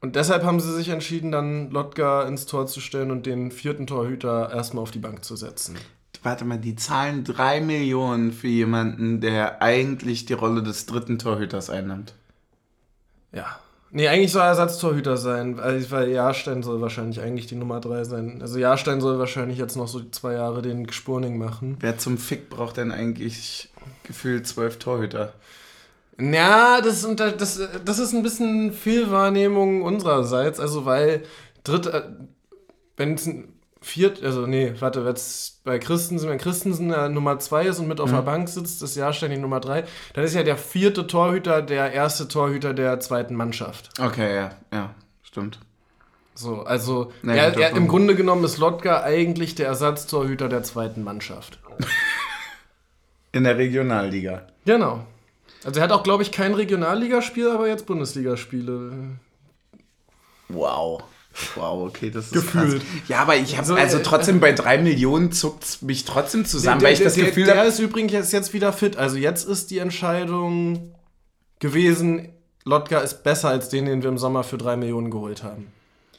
Und deshalb haben sie sich entschieden, dann Lotka ins Tor zu stellen und den vierten Torhüter erstmal auf die Bank zu setzen. Warte mal, die zahlen drei Millionen für jemanden, der eigentlich die Rolle des dritten Torhüters einnimmt. Ja. Nee, eigentlich soll er Ersatztorhüter sein, weil Jahrstein soll wahrscheinlich eigentlich die Nummer 3 sein. Also Jahrstein soll wahrscheinlich jetzt noch so zwei Jahre den Spurning machen. Wer zum Fick braucht denn eigentlich gefühlt zwölf Torhüter? Ja, das, das, das ist ein bisschen Fehlwahrnehmung unsererseits. Also, weil dritt, äh, wenn es ein viert, also nee, warte, wenn es bei Christensen, wenn Christensen äh, Nummer 2 ist und mit auf mhm. der Bank sitzt, das Jahr ständig Nummer 3, dann ist ja der vierte Torhüter der erste Torhüter der zweiten Mannschaft. Okay, ja, ja, stimmt. So, also nee, er, er, im Grunde genommen ist Lotka eigentlich der Ersatztorhüter der zweiten Mannschaft. In der Regionalliga. Genau. Also er hat auch, glaube ich, kein Regionalligaspiel, aber jetzt Bundesligaspiele. Wow. Wow, okay, das ist Gefühlt. Krass. Ja, aber ich habe so, also äh, trotzdem bei drei Millionen zuckt es mich trotzdem zusammen, der, weil ich das der, Gefühl habe. Der ist übrigens jetzt wieder fit. Also jetzt ist die Entscheidung gewesen, Lotka ist besser als den, den wir im Sommer für drei Millionen geholt haben.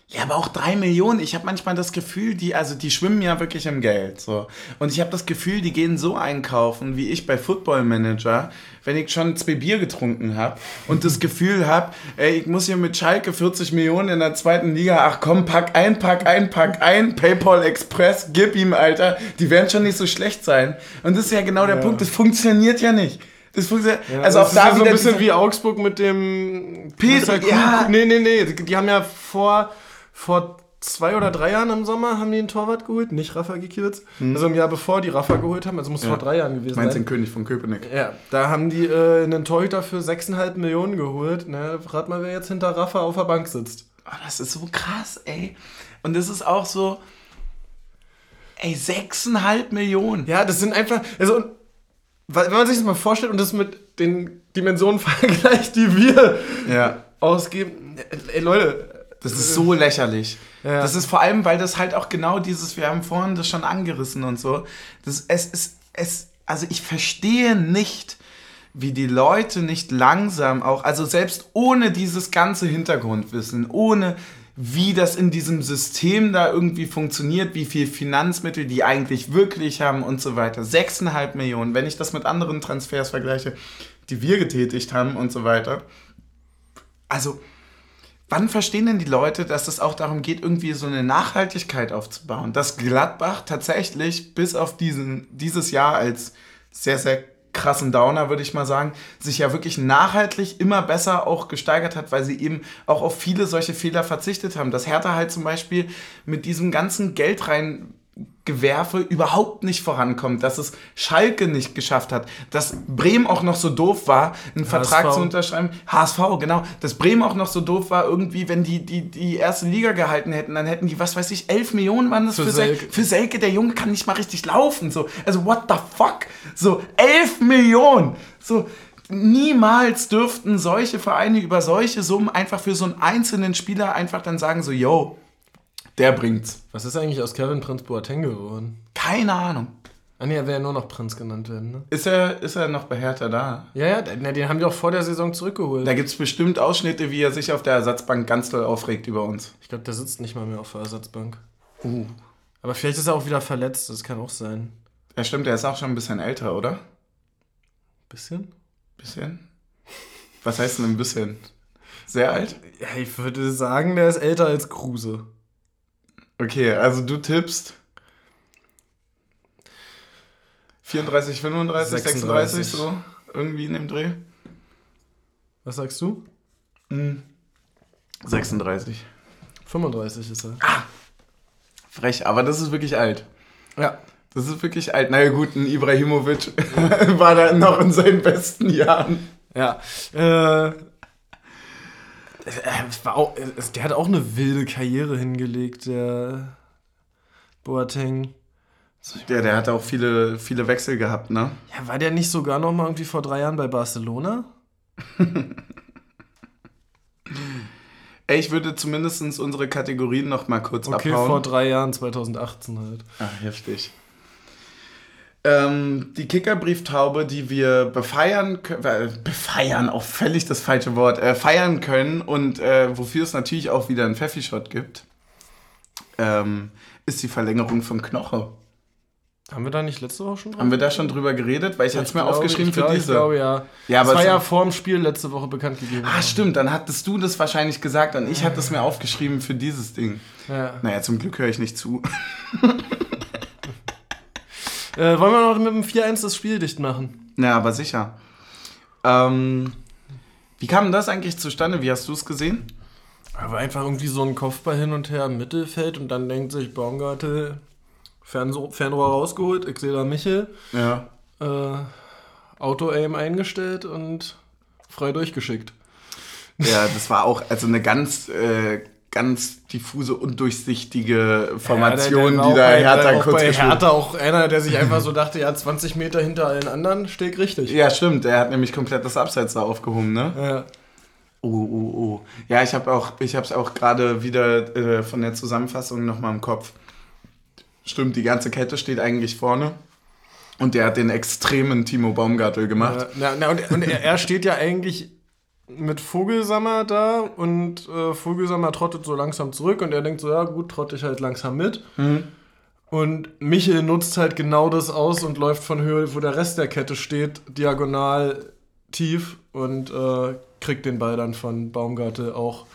Ja, aber auch drei Millionen. Ich habe manchmal das Gefühl, die, also die schwimmen ja wirklich im Geld. So. Und ich habe das Gefühl, die gehen so einkaufen, wie ich bei Football Manager, wenn ich schon zwei Bier getrunken habe und das Gefühl habe, ey, ich muss hier mit Schalke 40 Millionen in der zweiten Liga, ach komm, pack ein, pack ein, pack ein, PayPal Express, gib ihm, Alter. Die werden schon nicht so schlecht sein. Und das ist ja genau der ja. Punkt, das funktioniert ja nicht. Das funktioniert. Ja, also das auch da ja so ein bisschen wie Augsburg mit dem Peter. Ja. Nee, nee, nee. Die haben ja vor vor zwei oder drei Jahren im Sommer haben die einen Torwart geholt, nicht Rafa Gikiewicz. Hm. Also im Jahr bevor die Rafa geholt haben, also muss ja. vor drei Jahren gewesen Meinst sein. Meinst den König von Köpenick? Ja, da haben die äh, einen Torhüter für 6,5 Millionen geholt. Ne, rat mal, wer jetzt hinter Rafa auf der Bank sitzt. Oh, das ist so krass, ey. Und das ist auch so, ey, 6,5 Millionen. Ja, das sind einfach, also wenn man sich das mal vorstellt und das mit den Dimensionen vergleicht, die wir ja. ausgeben, ey Leute, das ist so lächerlich. Ja. Das ist vor allem, weil das halt auch genau dieses, wir haben vorhin das schon angerissen und so. Das, es ist, es, also ich verstehe nicht, wie die Leute nicht langsam auch, also selbst ohne dieses ganze Hintergrundwissen, ohne wie das in diesem System da irgendwie funktioniert, wie viel Finanzmittel die eigentlich wirklich haben und so weiter. 6,5 Millionen, wenn ich das mit anderen Transfers vergleiche, die wir getätigt haben und so weiter. Also, Wann verstehen denn die Leute, dass es auch darum geht, irgendwie so eine Nachhaltigkeit aufzubauen? Dass Gladbach tatsächlich bis auf diesen, dieses Jahr als sehr, sehr krassen Downer, würde ich mal sagen, sich ja wirklich nachhaltig immer besser auch gesteigert hat, weil sie eben auch auf viele solche Fehler verzichtet haben. Dass Hertha halt zum Beispiel mit diesem ganzen Geld rein Gewerfe überhaupt nicht vorankommt, dass es Schalke nicht geschafft hat, dass Bremen auch noch so doof war, einen HSV. Vertrag zu unterschreiben. HSV, genau. Dass Bremen auch noch so doof war, irgendwie, wenn die, die die erste Liga gehalten hätten, dann hätten die, was weiß ich, 11 Millionen waren das für, für Selke. Für Selke, der Junge kann nicht mal richtig laufen. So. Also, what the fuck? So, 11 Millionen! So, niemals dürften solche Vereine über solche Summen einfach für so einen einzelnen Spieler einfach dann sagen, so, yo, der bringt's. Was ist eigentlich aus Kevin Prinz Boateng geworden? Keine Ahnung. Ah nee, er will ja nur noch Prinz genannt werden, ne? Ist er, ist er noch bei Hertha da? Ja, ja, den, den haben die auch vor der Saison zurückgeholt. Da gibt es bestimmt Ausschnitte, wie er sich auf der Ersatzbank ganz doll aufregt über uns. Ich glaube, der sitzt nicht mal mehr auf der Ersatzbank. Uh. Aber vielleicht ist er auch wieder verletzt, das kann auch sein. Ja, stimmt, er ist auch schon ein bisschen älter, oder? Bisschen? Bisschen? Was heißt denn ein bisschen? Sehr alt? Ja, ich würde sagen, der ist älter als Kruse. Okay, also du tippst 34, 35, 36, 36 so. irgendwie in dem Dreh. Was sagst du? 36. 35 ist er. Frech, aber das ist wirklich alt. Ja. Das ist wirklich alt. Na ja, gut, ein Ibrahimovic war da noch in seinen besten Jahren. Ja. Äh, auch, es, der hat auch eine wilde Karriere hingelegt, der Boateng. Ja, der hat auch viele, viele Wechsel gehabt, ne? Ja, war der nicht sogar noch mal irgendwie vor drei Jahren bei Barcelona? Ey, ich würde zumindest unsere Kategorien noch mal kurz Okay, abhauen. vor drei Jahren, 2018 halt. Ach, heftig. Ähm, die Kickerbrieftaube, die wir befeiern können, äh, befeiern, auch völlig das falsche Wort, äh, feiern können und äh, wofür es natürlich auch wieder einen Pfeffi-Shot gibt, ähm, ist die Verlängerung von Knoche. Haben wir da nicht letzte Woche schon drüber? Haben wir da schon drüber geredet? Weil ich hatte es mir glaube, aufgeschrieben für glaube, diese. Ich glaube, ja. Ja, Ja, aber das war ja vor dem Spiel letzte Woche bekannt gegeben. Ah, stimmt, dann hattest du das wahrscheinlich gesagt und ich hatte es mir aufgeschrieben für dieses Ding. Ja. Naja, zum Glück höre ich nicht zu. Äh, wollen wir noch mit dem 4-1 das Spiel dicht machen? Ja, aber sicher. Ähm, wie kam das eigentlich zustande? Wie hast du es gesehen? Aber einfach irgendwie so ein Kopfball hin und her im Mittelfeld und dann denkt sich Baumgartel, Fernso Fernrohr rausgeholt, ich sehe da Michel, Ja. äh, Auto-Aim eingestellt und frei durchgeschickt. Ja, das war auch also eine ganz, äh, ganz diffuse, undurchsichtige Formation, Ja, die da bei, Hertha auch kurz bei gespielt Hertha auch einer, der sich einfach so dachte, ja, 20 Meter hinter allen anderen, steht richtig. Ja, stimmt. Er hat nämlich komplett das Abseits da aufgehoben, ne? Ja. Oh, oh, oh. Ja, ich habe auch, ich habe es auch gerade wieder äh, von der Zusammenfassung nochmal im Kopf. Stimmt, die ganze Kette steht eigentlich vorne. Und der hat den extremen Timo Baumgartel gemacht. Ja, na, na, und und er, er steht ja eigentlich mit Vogelsammer da und äh, Vogelsammer trottet so langsam zurück und er denkt so, ja gut, trotte ich halt langsam mit. Und Michel nutzt halt genau das aus und läuft von Höhe, wo der Rest der Kette steht, diagonal tief und äh, kriegt den Ball dann von Baumgartel auch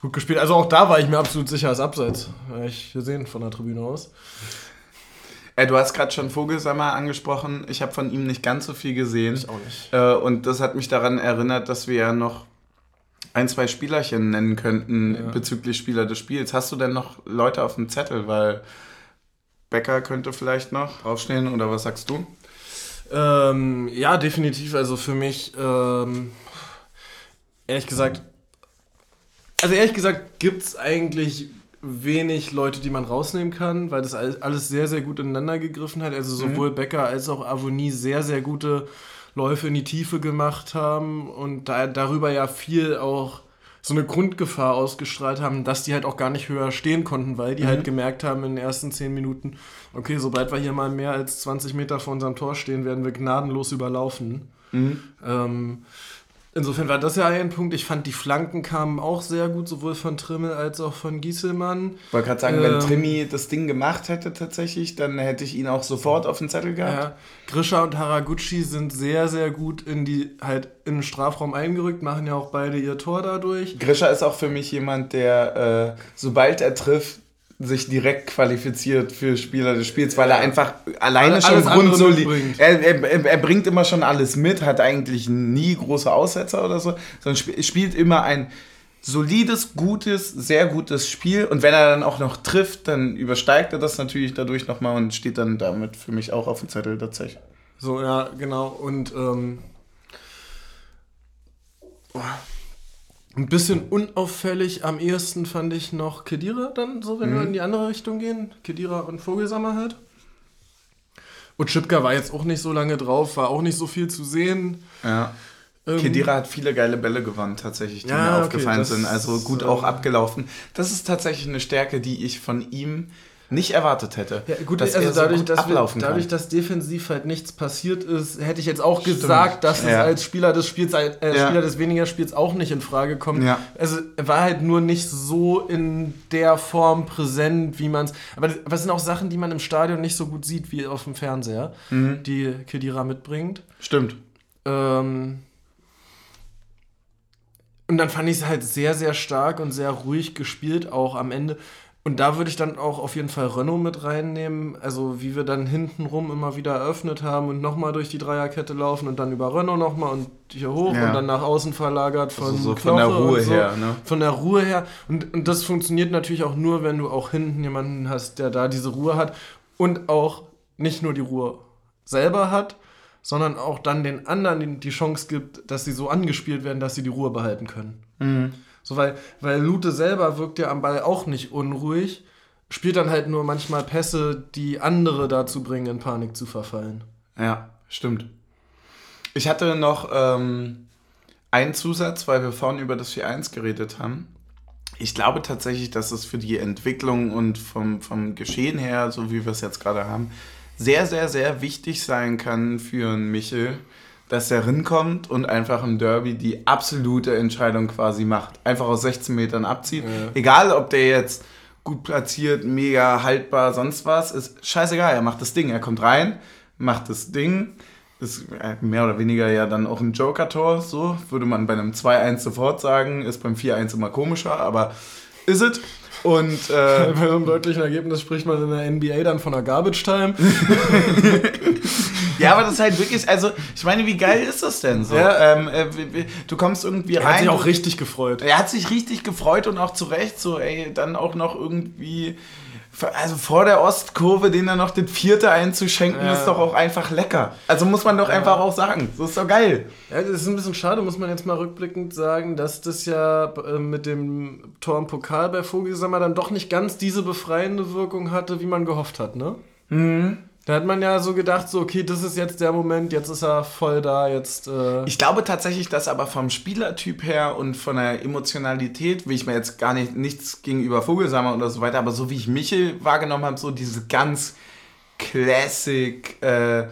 gut gespielt. Also auch da war ich mir absolut sicher, als Abseits. Habe ich gesehen von der Tribüne aus. Äh, du hast gerade schon Vogelsammer angesprochen. Ich habe von ihm nicht ganz so viel gesehen. Ich auch nicht. Äh, und das hat mich daran erinnert, dass wir ja noch ein, zwei Spielerchen nennen könnten Ja. bezüglich Spieler des Spiels. Hast du denn noch Leute auf dem Zettel? Weil Becker könnte vielleicht noch draufstehen oder was sagst du? Ähm, ja, definitiv. Also für mich, ähm, ehrlich gesagt, also ehrlich gesagt gibt es eigentlich wenig Leute, die man rausnehmen kann, weil das all- alles sehr, sehr gut ineinander gegriffen hat. Also sowohl Becker als auch Avonie sehr, sehr gute Läufe in die Tiefe gemacht haben und da, darüber ja viel auch so eine Grundgefahr ausgestrahlt haben, dass die halt auch gar nicht höher stehen konnten, weil die halt gemerkt haben in den ersten zehn Minuten, okay, sobald wir hier mal mehr als 20 Meter vor unserem Tor stehen, werden wir gnadenlos überlaufen. Ähm, insofern war das ja ein Punkt. Ich fand, die Flanken kamen auch sehr gut, sowohl von Trimmel als auch von Gieselmann. Ich wollte gerade sagen, wenn Ähm. Trimi das Ding gemacht hätte tatsächlich, dann hätte ich ihn auch sofort auf den Zettel gehabt. Ja, Grisha und Haraguchi sind sehr, sehr gut in die halt in den Strafraum eingerückt, machen ja auch beide ihr Tor dadurch. Grisha ist auch für mich jemand, der, äh, sobald er trifft, sich direkt qualifiziert für Spieler des Spiels, weil er einfach alleine Alles schon grundsolid. Er, er, er, bringt immer schon alles mit, hat eigentlich nie große Aussetzer oder so, sondern sp spielt immer ein solides, gutes, sehr gutes Spiel. Und wenn er dann auch noch trifft, dann übersteigt er das natürlich dadurch nochmal und steht dann damit für mich auch auf dem Zettel tatsächlich. So, ja, genau. Und ähm, ein bisschen unauffällig am ehesten fand ich noch Kedira dann, so wenn wir in die andere Richtung gehen. Kedira und Vogelsammer halt. Und Schipka war jetzt auch nicht so lange drauf, war auch nicht so viel zu sehen. Ja. Ähm, Kedira hat viele geile Bälle gewonnen, tatsächlich, die Ja, mir okay, aufgefallen sind. Also gut auch abgelaufen. Das ist tatsächlich eine Stärke, die ich von ihm nicht erwartet hätte. Ja, gut, dass also er so dadurch, gut dass, wir, ablaufen dadurch, kann. dass defensiv halt nichts passiert ist, hätte ich jetzt auch gesagt, dass es Ja. als Spieler des Spiels, äh, Ja. Spieler des weniger Spiels auch nicht in Frage kommt. Ja. Also er war halt nur nicht so in der Form präsent, wie man es. Aber das, es sind auch Sachen, die man im Stadion nicht so gut sieht wie auf dem Fernseher, Mhm. die Kedira mitbringt. Stimmt. Ähm, und dann fand ich es halt sehr, sehr stark und sehr ruhig gespielt, auch am Ende. Und da würde ich dann auch auf jeden Fall Renault mit reinnehmen. Also wie wir dann hintenrum immer wieder eröffnet haben und nochmal durch die Dreierkette laufen und dann über Renault nochmal und hier hoch Ja. und dann nach außen verlagert von, Also so von der Ruhe so. her, ne? Von der Ruhe her. Und, und das funktioniert natürlich auch nur, wenn du auch hinten jemanden hast, der da diese Ruhe hat und auch nicht nur die Ruhe selber hat, sondern auch dann den anderen die- die Chance gibt, dass sie so angespielt werden, dass sie die Ruhe behalten können. Mhm. So, weil, weil Lute selber wirkt ja am Ball auch nicht unruhig, spielt dann halt nur manchmal Pässe, die andere dazu bringen, in Panik zu verfallen. Ja, stimmt. Ich hatte noch ähm, einen Zusatz, weil wir vorhin über das 4-1 geredet haben. Ich glaube tatsächlich, dass es für die Entwicklung und vom, vom Geschehen her, so wie wir es jetzt gerade haben, sehr, sehr, sehr wichtig sein kann für einen Michel, dass er rinkommt und einfach im Derby die absolute Entscheidung quasi macht. Einfach aus 16 Metern abzieht. Ja. Egal, ob der jetzt gut platziert, mega haltbar, sonst was, ist scheißegal. Er macht das Ding. Er kommt rein, macht das Ding. Ist äh, mehr oder weniger ja dann auch ein Joker-Tor, so würde man bei einem 2-1 sofort sagen, ist beim 4-1 immer komischer, aber ist es. Und äh, Bei so einem deutlichen Ergebnis spricht man in der NBA dann von einer Garbage Time. ja, aber das ist halt wirklich, also ich meine, wie geil ist das denn so? Ja. Ähm, äh, du kommst irgendwie Er rein. hat sich auch richtig gefreut. Er hat sich richtig gefreut und auch zu Recht, so, ey, dann auch noch irgendwie, also vor der Ostkurve, denen dann noch den vierte einzuschenken, Ja. ist doch auch einfach lecker. Also muss man doch einfach auch sagen, so ist doch geil. Ja, das ist ein bisschen schade, muss man jetzt mal rückblickend sagen, dass das ja äh, mit dem Tor im Pokal bei Vogelsammer dann doch nicht ganz diese befreiende Wirkung hatte, wie man gehofft hat, ne? Da hat man ja so gedacht, so, okay, das ist jetzt der Moment, jetzt ist er voll da, jetzt. Äh, Ich glaube tatsächlich, dass aber vom Spielertyp her und von der Emotionalität, wie ich mir jetzt gar nicht nichts gegenüber Vogelsammer oder so weiter, aber so wie ich Michel wahrgenommen habe, so diese ganz Classic, äh,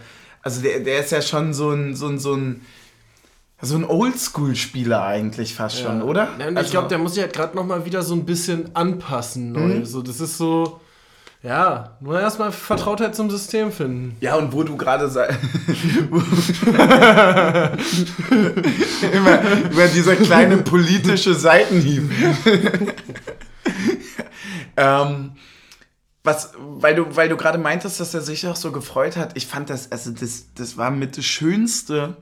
also der, der ist ja schon so ein, so ein, so ein, so ein Oldschool-Spieler eigentlich fast schon, oder? Ja, und ich Also- glaube, der muss sich halt gerade noch mal wieder so ein bisschen anpassen neu. So, das ist so, ja, nur erstmal Vertrautheit zum System finden. Ja, und wo du gerade sei. Immer über dieser kleine politische Seitenhieb. ähm, was, weil du, weil du gerade meintest, dass er sich auch so gefreut hat, ich fand das, also das, das war mit das Schönste,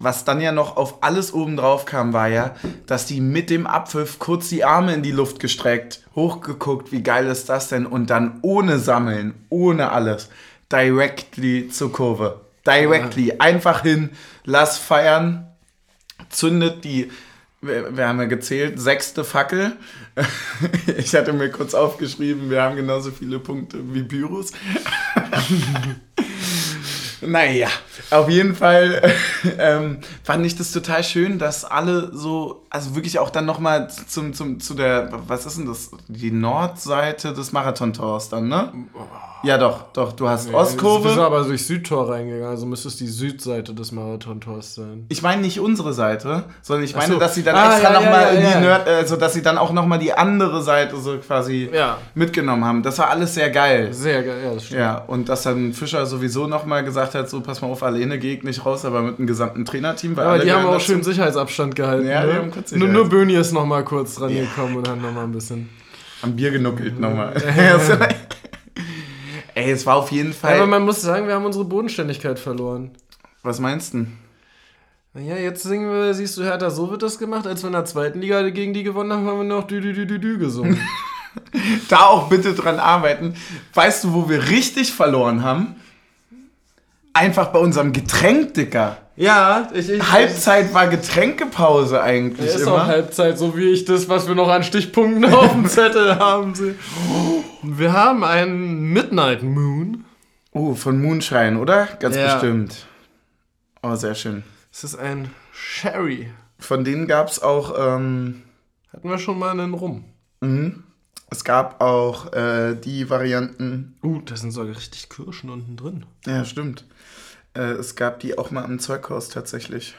was dann ja noch auf alles oben drauf kam, war ja, dass die mit dem Abpfiff kurz die Arme in die Luft gestreckt, hochgeguckt, wie geil ist das denn? Und dann ohne Sammeln, ohne alles, directly zur Kurve. Directly, einfach hin, lass feiern, zündet die, wir, wir haben ja gezählt, sechste Fackel. Ich hatte mir kurz aufgeschrieben, wir haben genauso viele Punkte wie Pyrus. Naja, auf jeden Fall ähm, fand ich das total schön, dass alle so, also wirklich auch dann nochmal zum, zum, zu der, was ist denn das, die Nordseite des Marathontors dann, ne? Ja, doch, doch, du hast Du bist Ostkurve. aber durch Südtor reingegangen, also müsste es die Südseite des Marathontors sein. Ich meine nicht unsere Seite, sondern ich meine, so. dass sie dann Ah, extra ja, nochmal ja, in ja, die ja. Nerd, also dass sie dann auch nochmal die andere Seite so quasi Ja. mitgenommen haben. Das war alles sehr geil. Sehr geil, ja, das stimmt. Ja, und dass dann Fischer sowieso nochmal gesagt hat, so pass mal auf, alleine geht nicht raus, aber mit dem gesamten Trainerteam. weil Aber alle die haben auch dazu. schön Sicherheitsabstand gehalten. Ja, ne? die haben kurz nur, nur Böni ist noch mal kurz rangekommen und hat noch mal ein bisschen. am Bier genuckelt nochmal. Ey, es war auf jeden Fall. Aber man muss sagen, wir haben unsere Bodenständigkeit verloren. was meinst du? Naja, jetzt singen wir, siehst du, Hertha, so wird das gemacht, als wir in der zweiten Liga gegen die gewonnen haben, haben wir noch dü dü dü dü dü gesungen. Da auch bitte dran arbeiten. Weißt du, wo wir richtig verloren haben? Einfach bei unserem Getränk, Dicker. Ja, ich, ich Halbzeit war Getränkepause eigentlich ist immer. auch Halbzeit, so wie ich das, was wir noch an Stichpunkten auf dem Zettel haben. Wir haben einen Midnight Moon. Oh, von Moonshine, oder? Ganz Ja. bestimmt. Oh, sehr schön. Es ist ein Sherry. Von denen gab es auch, ähm, Hatten wir schon mal einen Rum. mhm. es gab auch äh, die Varianten, Uh, da sind sogar richtig Kirschen unten drin. ja, stimmt. Äh, es gab die auch mal im Zeughaus tatsächlich.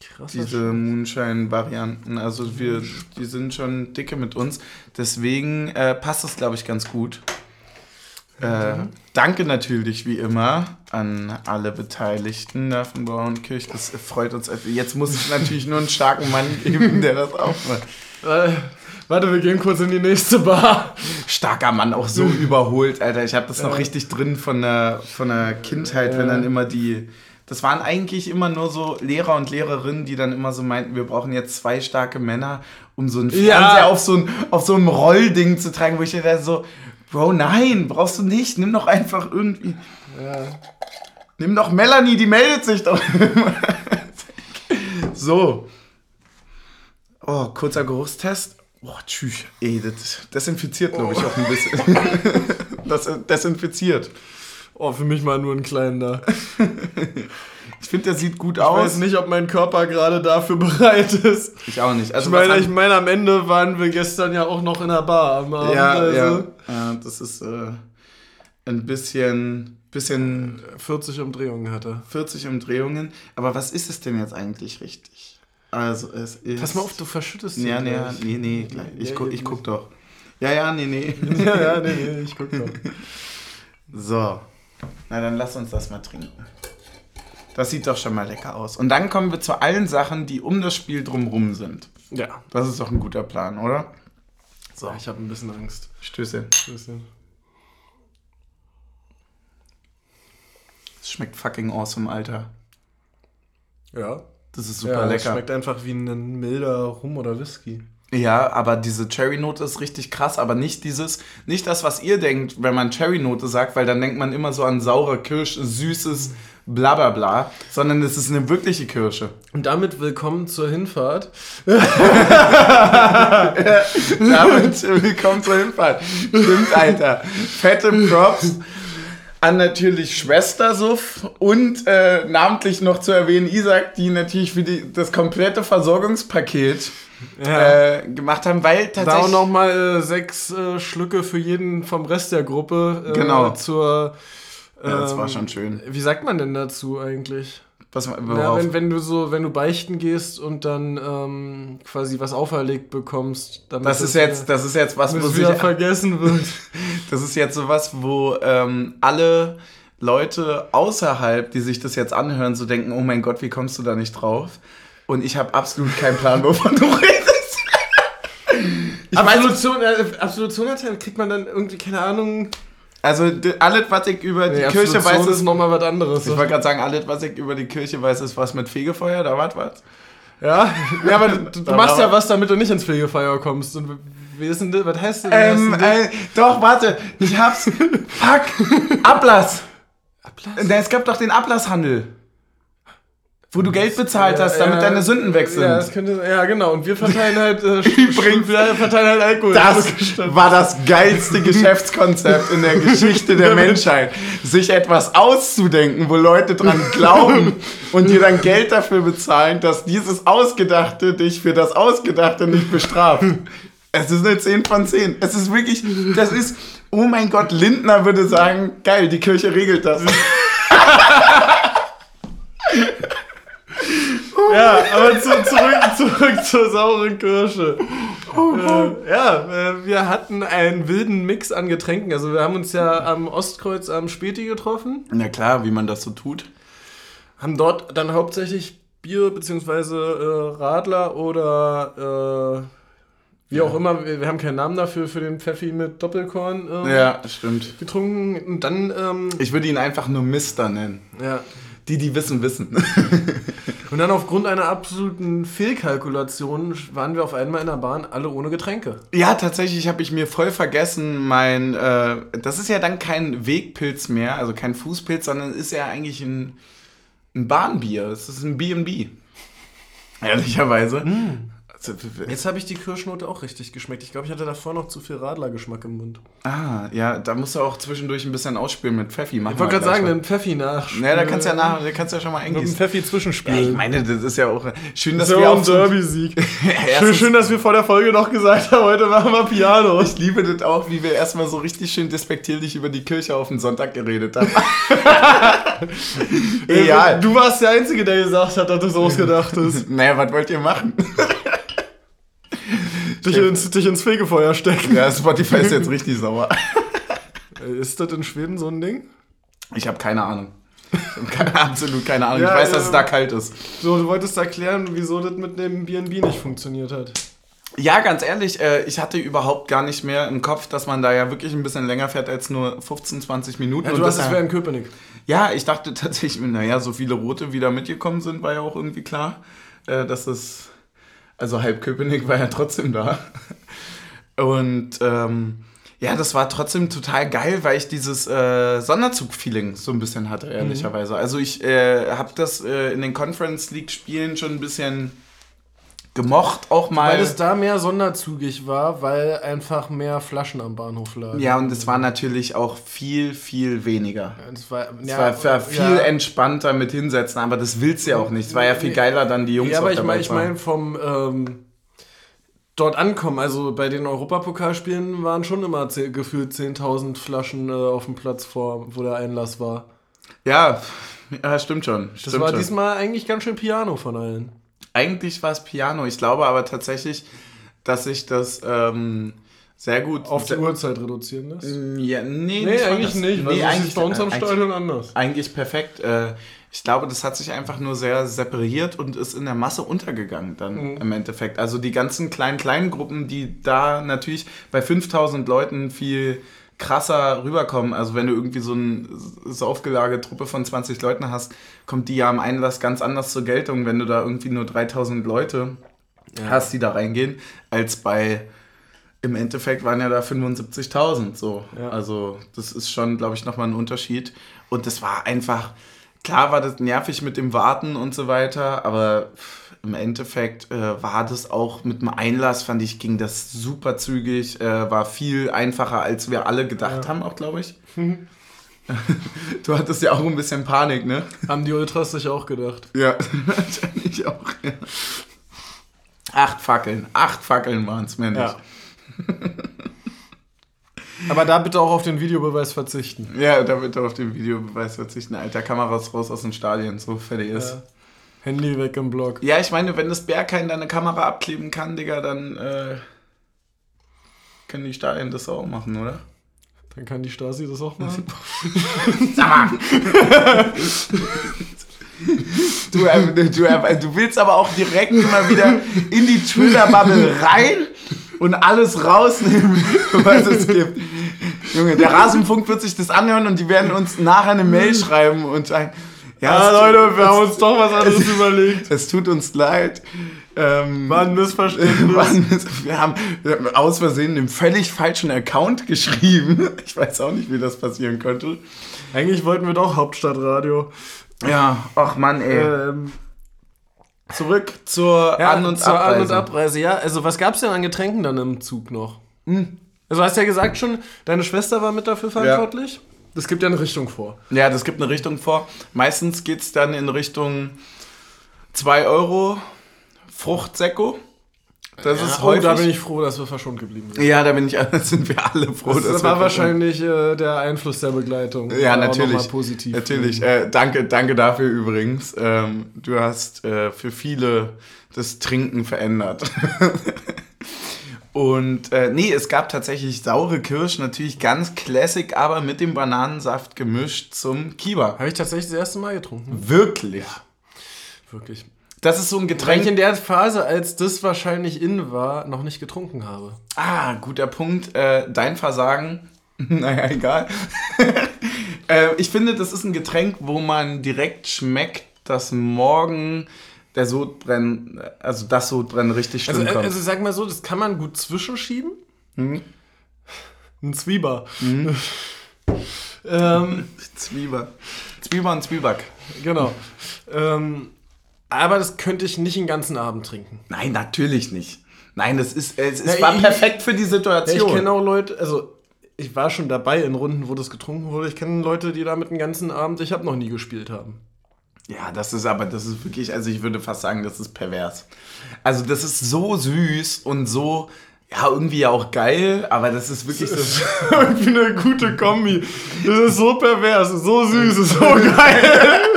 Krass. Diese Moonshine-Varianten. Also wir, die sind schon dicke mit uns. Deswegen äh, passt es, glaube ich, ganz gut. Äh, danke natürlich wie immer an alle Beteiligten da von Bauernkirch. Das freut uns. Jetzt muss es natürlich nur einen starken Mann geben, der das aufmacht. Äh, Warte, wir gehen kurz in die nächste Bar. Starker Mann, auch so überholt, Alter. Ich habe das noch richtig drin von der, von der Kindheit, wenn dann immer die. Das waren eigentlich immer nur so Lehrer und Lehrerinnen, die dann immer so meinten, wir brauchen jetzt zwei starke Männer, um so einen Ja. Fernseher auf so ein, auf so einem Rollding zu tragen, wo ich mir da so, Bro, nein, brauchst du nicht. Nimm doch einfach irgendwie. Nimm doch Melanie, die meldet sich doch. so. Oh, kurzer Geruchstest. Boah, tschüss. Ey, das desinfiziert, glaube ich, auch ein bisschen. das desinfiziert. Oh, für mich mal nur ein kleiner. Ich finde, der sieht gut Ich aus. weiß nicht, ob mein Körper gerade dafür bereit ist. Ich auch nicht. Also, Ich meine, ich meine, am Ende waren wir gestern ja auch noch in der Bar am Abend. ja, also ja, ja, das ist äh, ein bisschen, bisschen 40 Umdrehungen hatte. 40 Umdrehungen. Aber was ist es denn jetzt eigentlich richtig? Also, es ist. Pass mal auf, du verschüttest Ja, ihn nee, nee, nee, gleich. Ich, Ja, guck, ich guck doch. Ja, ja, nee, nee. Ja, ja, nee, nee, ich guck doch. So. Na, dann lass uns das mal trinken. Das sieht doch schon mal lecker aus. Und dann kommen wir zu allen Sachen, die um das Spiel drumrum sind. Ja. Das ist doch ein guter Plan, oder? So, ich habe ein bisschen Angst. Stöße. Bisschen. Es schmeckt fucking awesome, Alter. Ja. Das ist super ja, lecker. schmeckt einfach wie ein milder Rum oder Whisky. Ja, aber diese Cherry-Note ist richtig krass, aber nicht dieses, nicht das, was ihr denkt, wenn man Cherry-Note sagt, weil dann denkt man immer so an saure Kirsch, süßes, bla bla bla, sondern es ist eine wirkliche Kirsche. Und damit willkommen zur Hinfahrt. Damit willkommen zur Hinfahrt. Stimmt, Alter. Fette Props an natürlich Schwestersuff und äh, namentlich noch zu erwähnen Isaac, die natürlich für die, das komplette Versorgungspaket äh, gemacht haben, weil Da auch tatsächlich... nochmal äh, sechs äh, Schlücke für jeden vom Rest der Gruppe. Äh, Genau. Zur. ja, das war ähm, schon schön. Wie sagt man denn dazu eigentlich? Was, worauf? wenn, wenn du so, wenn du beichten gehst und dann ähm, quasi was auferlegt bekommst, damit das ist jetzt, das ist jetzt was, das wieder vergessen wird. das ist jetzt sowas, wo ähm, alle Leute außerhalb, die sich das jetzt anhören, so denken, oh mein Gott, wie kommst du da nicht drauf? Und ich habe absolut keinen Plan, wovon du redest. Absolution, Absolution hat kriegt man dann irgendwie, keine Ahnung. Also alles, was ich über die Nee, Kirche weiß, ist ist, nochmal was anderes. ich wollte gerade sagen, alles, was ich über die Kirche weiß, ist was mit Fegefeuer, da war was. Ja, ja aber du, du machst ja was, damit du nicht ins Fegefeuer kommst. Und wie ist denn das? Was heißt denn Ähm, das? äh, doch, warte, ich hab's. Fuck, Ablass. Na, Es gab doch den Ablasshandel. Wo du Geld bezahlt hast, damit deine Sünden weg sind. Ja, das könnte, ja, genau. Und wir verteilen halt, äh, Übrigens- wir verteilen halt Alkohol. Das war das geilste Geschäftskonzept in der Geschichte der Menschheit. Sich etwas auszudenken, wo Leute dran glauben und dir dann Geld dafür bezahlen, dass dieses Ausgedachte dich für das Ausgedachte nicht bestraft. Es ist eine 10 von 10. Es ist wirklich, das ist, oh mein Gott, Lindner würde sagen, geil, die Kirche regelt das. Ja, aber zu, zurück, zurück zur sauren Kirsche. Äh, ja, äh, wir hatten einen wilden Mix an Getränken. Also wir haben uns ja am Ostkreuz am Späti getroffen, Na klar, wie man das so tut. haben dort dann hauptsächlich Bier bzw. Äh, Radler oder äh, wie auch immer, wir, wir haben keinen Namen dafür, für den Pfeffi mit Doppelkorn äh, Ja, stimmt. getrunken. Und dann, ähm, Ich würde ihn einfach nur Mister nennen. ja, Die, die wissen, wissen. Und dann aufgrund einer absoluten Fehlkalkulation waren wir auf einmal in der Bahn alle ohne Getränke. Ja, tatsächlich habe ich mir voll vergessen, mein, äh, das ist ja dann kein Wegpilz mehr, also kein Fußpilz, sondern ist ja eigentlich ein, ein Bahnbier. Es ist ein B&B. Ehrlicherweise. Also, Jetzt habe ich die Kirschnote auch richtig geschmeckt. Ich glaube, ich hatte davor noch zu viel Radlergeschmack im Mund. ah, ja, da musst du auch zwischendurch ein bisschen ausspielen mit Pfeffi. Machen Ich wollte gerade sagen, gleich den Pfeffi nach. Ja, da kannst du ja nach, da kannst du ja schon mal Mit dem eingießen. Pfeffi Ja, zwischenspielen. ich meine, das ist ja auch schön, dass das wir ja auch ein Derby-Sieg. schön, schön, dass wir vor der Folge noch gesagt haben, heute machen wir Piano. Ich liebe das auch, wie wir erstmal so richtig schön despektierlich über die Kirche auf den Sonntag geredet haben. Egal. Du warst der Einzige, der gesagt hat, dass das ausgedacht ist. Naja, was wollt ihr machen? Dich, ins, dich ins Fegefeuer stecken. Ja, Spotify ist jetzt richtig sauer. Ist das in Schweden so ein Ding? Ich habe keine Ahnung. Ich keine, absolut keine Ahnung. Ja, ich weiß, dass es da kalt ist. So, du wolltest erklären, wieso das mit dem B&B nicht funktioniert hat. Ja, ganz ehrlich, äh, ich hatte überhaupt gar nicht mehr im Kopf, dass man da ja wirklich ein bisschen länger fährt als nur 15, 20 Minuten. Ja, du hast das es wäre in Köpenick. Ja, ich dachte tatsächlich, naja, so viele Rote wieder mitgekommen sind, war ja auch irgendwie klar, äh, dass es, also halb Köpenick war ja trotzdem da. Und ähm, ja, das war trotzdem total geil, weil ich dieses äh, Sonderzug-Feeling so ein bisschen hatte, ehrlicherweise. Also ich äh, habe das äh, in den Conference League-Spielen schon ein bisschen gemocht, auch mal. Weil es da mehr sonderzugig war, weil einfach mehr Flaschen am Bahnhof lagen. ja, und es war natürlich auch viel, viel weniger. Es war, Es ja, war, viel ja. entspannter mit hinsetzen, aber das willst du ja auch nicht. Es war ja viel geiler, dann die Jungs Ja, aber ich meine, ich zu mein vom ähm, dort ankommen. Also bei den Europapokalspielen waren schon immer gefühlt 10.000 Flaschen äh, auf dem Platz vor, wo der Einlass war. Ja, ja, stimmt schon. Das Stimmt war schon. diesmal eigentlich ganz schön Piano von allen. Eigentlich war es Piano. Ich glaube aber tatsächlich, dass sich das ähm, sehr gut Auf die Uhrzeit reduzieren lässt. Ja, nee, Nee, eigentlich nicht. weil Nee, das eigentlich, ist bei uns am Stadion anders. eigentlich perfekt. Äh, ich glaube, das hat sich einfach nur sehr separiert und ist in der Masse untergegangen dann Mhm. im Endeffekt. Also die ganzen kleinen, kleinen Gruppen, die da natürlich bei 5000 Leuten viel krasser rüberkommen. Also wenn du irgendwie so eine saufgelagerte Truppe von 20 Leuten hast, kommt die ja am Einlass ganz anders zur Geltung, wenn du da irgendwie nur 3000 Leute hast, die da reingehen, als bei im Endeffekt waren ja da 75.000 so. Ja. Also das ist schon, glaube ich, nochmal ein Unterschied. Und das war einfach, klar war das nervig mit dem Warten und so weiter, aber im Endeffekt äh, war das auch mit dem Einlass, fand ich, ging das super zügig, äh, war viel einfacher, als wir alle gedacht haben, auch glaube ich. du hattest ja auch ein bisschen Panik, ne? Haben die Ultras sich auch gedacht. Ja, wahrscheinlich auch. Ja. Acht Fackeln, acht Fackeln waren es mir nicht. Ja. Aber da bitte auch auf den Videobeweis verzichten. Ja, da er auf den Videobeweis verzichten. Alter, Kameras raus aus den Stadien, so fertig ist. Ja. Handy weg im Blog. Ja, ich meine, wenn das Berghain deine Kamera abkleben kann, Digga, dann äh, können die Stadien das auch machen, oder? Dann kann die Stasi das auch machen. Sag mal! Du, äh, du, äh, du willst aber auch direkt immer wieder in die Twitter-Bubble rein und alles rausnehmen, was es gibt. Junge, der Rasenfunk wird sich das anhören und die werden uns nachher eine Mail schreiben und sagen, ja, Ja, es- Leute, wir es- haben uns doch was anderes überlegt. Es tut uns leid. Ähm, War ein Missverständnis. war ein Miss- wir, haben, wir haben aus Versehen den völlig falschen Account geschrieben. Ich weiß auch nicht, wie das passieren könnte. Eigentlich wollten wir doch Hauptstadtradio. Ja, ach Mann, ey. Ähm, Zurück zur ja, An- und zur Abreise. An- und Abreise. Ja, also was gab's denn an Getränken dann im Zug noch? Also hast ja gesagt schon, deine Schwester war mit dafür verantwortlich. Das gibt ja eine Richtung vor. Ja, das gibt eine Richtung vor. Meistens geht es dann in Richtung 2 Euro Fruchtsäcko. Das Ja, ist oh, häufig. da bin ich froh, dass wir verschont geblieben sind. ja, da bin ich, sind wir alle froh. Das, dass war wir- wahrscheinlich äh, der Einfluss der Begleitung. Ja, natürlich. positiv. Natürlich. Äh, danke, danke dafür übrigens. Ähm, du hast äh, für viele das Trinken verändert. Und äh, nee, es gab tatsächlich saure Kirsch, natürlich ganz classic, aber mit dem Bananensaft gemischt zum Kiba. Habe ich tatsächlich das erste Mal getrunken. Wirklich. Wirklich. Das ist so ein Weil Getränk. ich in der Phase, als das wahrscheinlich in war, noch nicht getrunken habe. Ah, guter Punkt. Äh, dein Versagen. naja, egal. äh, ich finde, das ist ein Getränk, wo man direkt schmeckt, dass morgen der Sodbrennen, also das Sodbrennen richtig schlimm Also, äh, kommt. also sag mal so, das kann man gut zwischenschieben. Mhm. Ein Zwieber. ähm, Zwieber. Zwieber und Zwieback. genau. Ähm, aber das könnte ich nicht den ganzen Abend trinken. Nein, natürlich nicht. Nein, das ist, es, es Ja, war ich- perfekt für die Situation. ich kenne auch Leute, also ich war schon dabei in Runden, wo das getrunken wurde. Ich kenne Leute, die damit den ganzen Abend, ich habe noch nie gespielt haben. Ja, das ist aber, das ist wirklich, also ich würde fast sagen, das ist pervers. Also das ist so süß und so, ja, irgendwie ja auch geil, aber das ist wirklich so. Irgendwie eine gute Kombi. Das ist so pervers, so süß, ist so geil.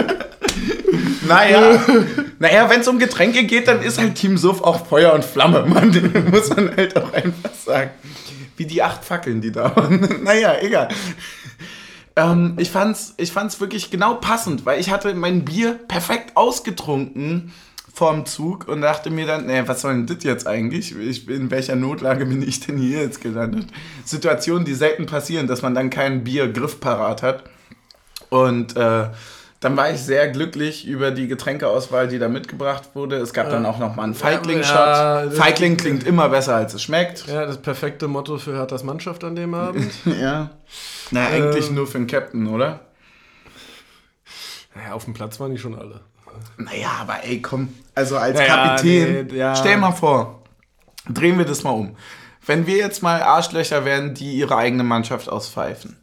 Naja, naja wenn es um Getränke geht, dann ist halt Team Suff auch Feuer und Flamme, Mann. Muss man halt auch einfach sagen. Wie die acht Fackeln, die da waren. naja, egal. Ähm, ich, fand's, ich fand's wirklich genau passend, weil ich hatte mein Bier perfekt ausgetrunken vorm Zug und dachte mir dann, nee, was soll denn das jetzt eigentlich? Ich, in welcher Notlage bin ich denn hier jetzt gelandet? Situationen, die selten passieren, dass man dann kein Bier griffparat hat. Und äh, dann war ich sehr glücklich über die Getränkeauswahl, die da mitgebracht wurde. Es gab dann auch noch mal einen Feigling-Shot. Ja, Feigling klingt immer besser, als es schmeckt. Ja, das perfekte Motto für Herthas Mannschaft an dem Abend. Ja. Na, eigentlich Ähm. nur für den Captain, oder? naja, auf dem Platz waren die schon alle. Naja, aber ey, komm. Also als Naja, Kapitän, nee, ja. stell mal vor, drehen wir das mal um. Wenn wir jetzt mal Arschlöcher wären, die ihre eigene Mannschaft auspfeifen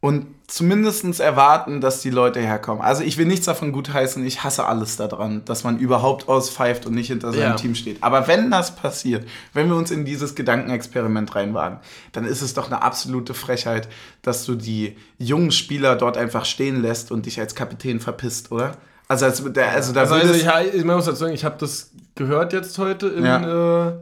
und zumindest erwarten, dass die Leute herkommen. Also ich will nichts davon gutheißen, ich hasse alles daran, dass man überhaupt auspfeift und nicht hinter seinem Ja. Team steht. Aber wenn das passiert, wenn wir uns in dieses Gedankenexperiment reinwagen, dann ist es doch eine absolute Frechheit, dass du die jungen Spieler dort einfach stehen lässt und dich als Kapitän verpisst, oder? Also, als, also da Also, also ich, ich muss dazu sagen, ich habe das gehört jetzt heute in Ja. äh,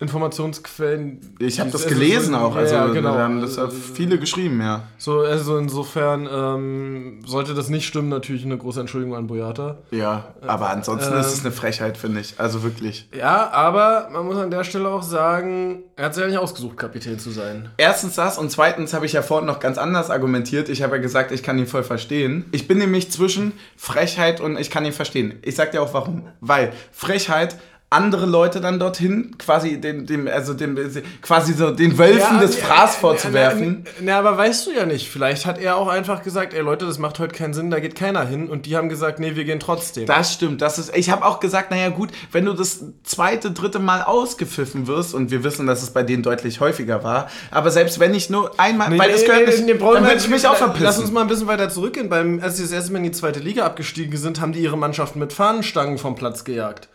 Informationsquellen. Ich habe das Also gelesen so- auch. Also ja, genau. da haben das ja viele geschrieben, ja. So, also insofern ähm, sollte das nicht stimmen, natürlich eine große Entschuldigung an Boyata. Ja, aber ansonsten ähm, ist es eine Frechheit, finde ich. Also wirklich. Ja, aber man muss an der Stelle auch sagen, er hat sich ja nicht ausgesucht, Kapitän zu sein. Erstens das und zweitens habe ich ja vorhin noch ganz anders argumentiert. Ich habe ja gesagt, ich kann ihn voll verstehen. Ich bin nämlich zwischen Frechheit und ich kann ihn verstehen. Ich sag dir auch warum. Weil Frechheit andere Leute dann dorthin quasi dem, dem also dem quasi so den Wölfen des Fraß vorzuwerfen. Na, aber weißt du ja nicht. Vielleicht hat er auch einfach gesagt, ey Leute, das macht heute keinen Sinn, da geht keiner hin. Und die haben gesagt, nee, wir gehen trotzdem. Das stimmt. Das ist, ich habe auch gesagt, naja gut, wenn du das zweite, dritte Mal ausgepfiffen wirst, und wir wissen, dass es bei denen deutlich häufiger war, aber selbst wenn ich nur einmal, weil das gehört nicht, brauchen dann würde ich mich auch verpissen. Lass uns mal ein bisschen weiter zurückgehen. Beim, als sie das erste Mal in die zweite Liga abgestiegen sind, haben die ihre Mannschaften mit Fahnenstangen vom Platz gejagt.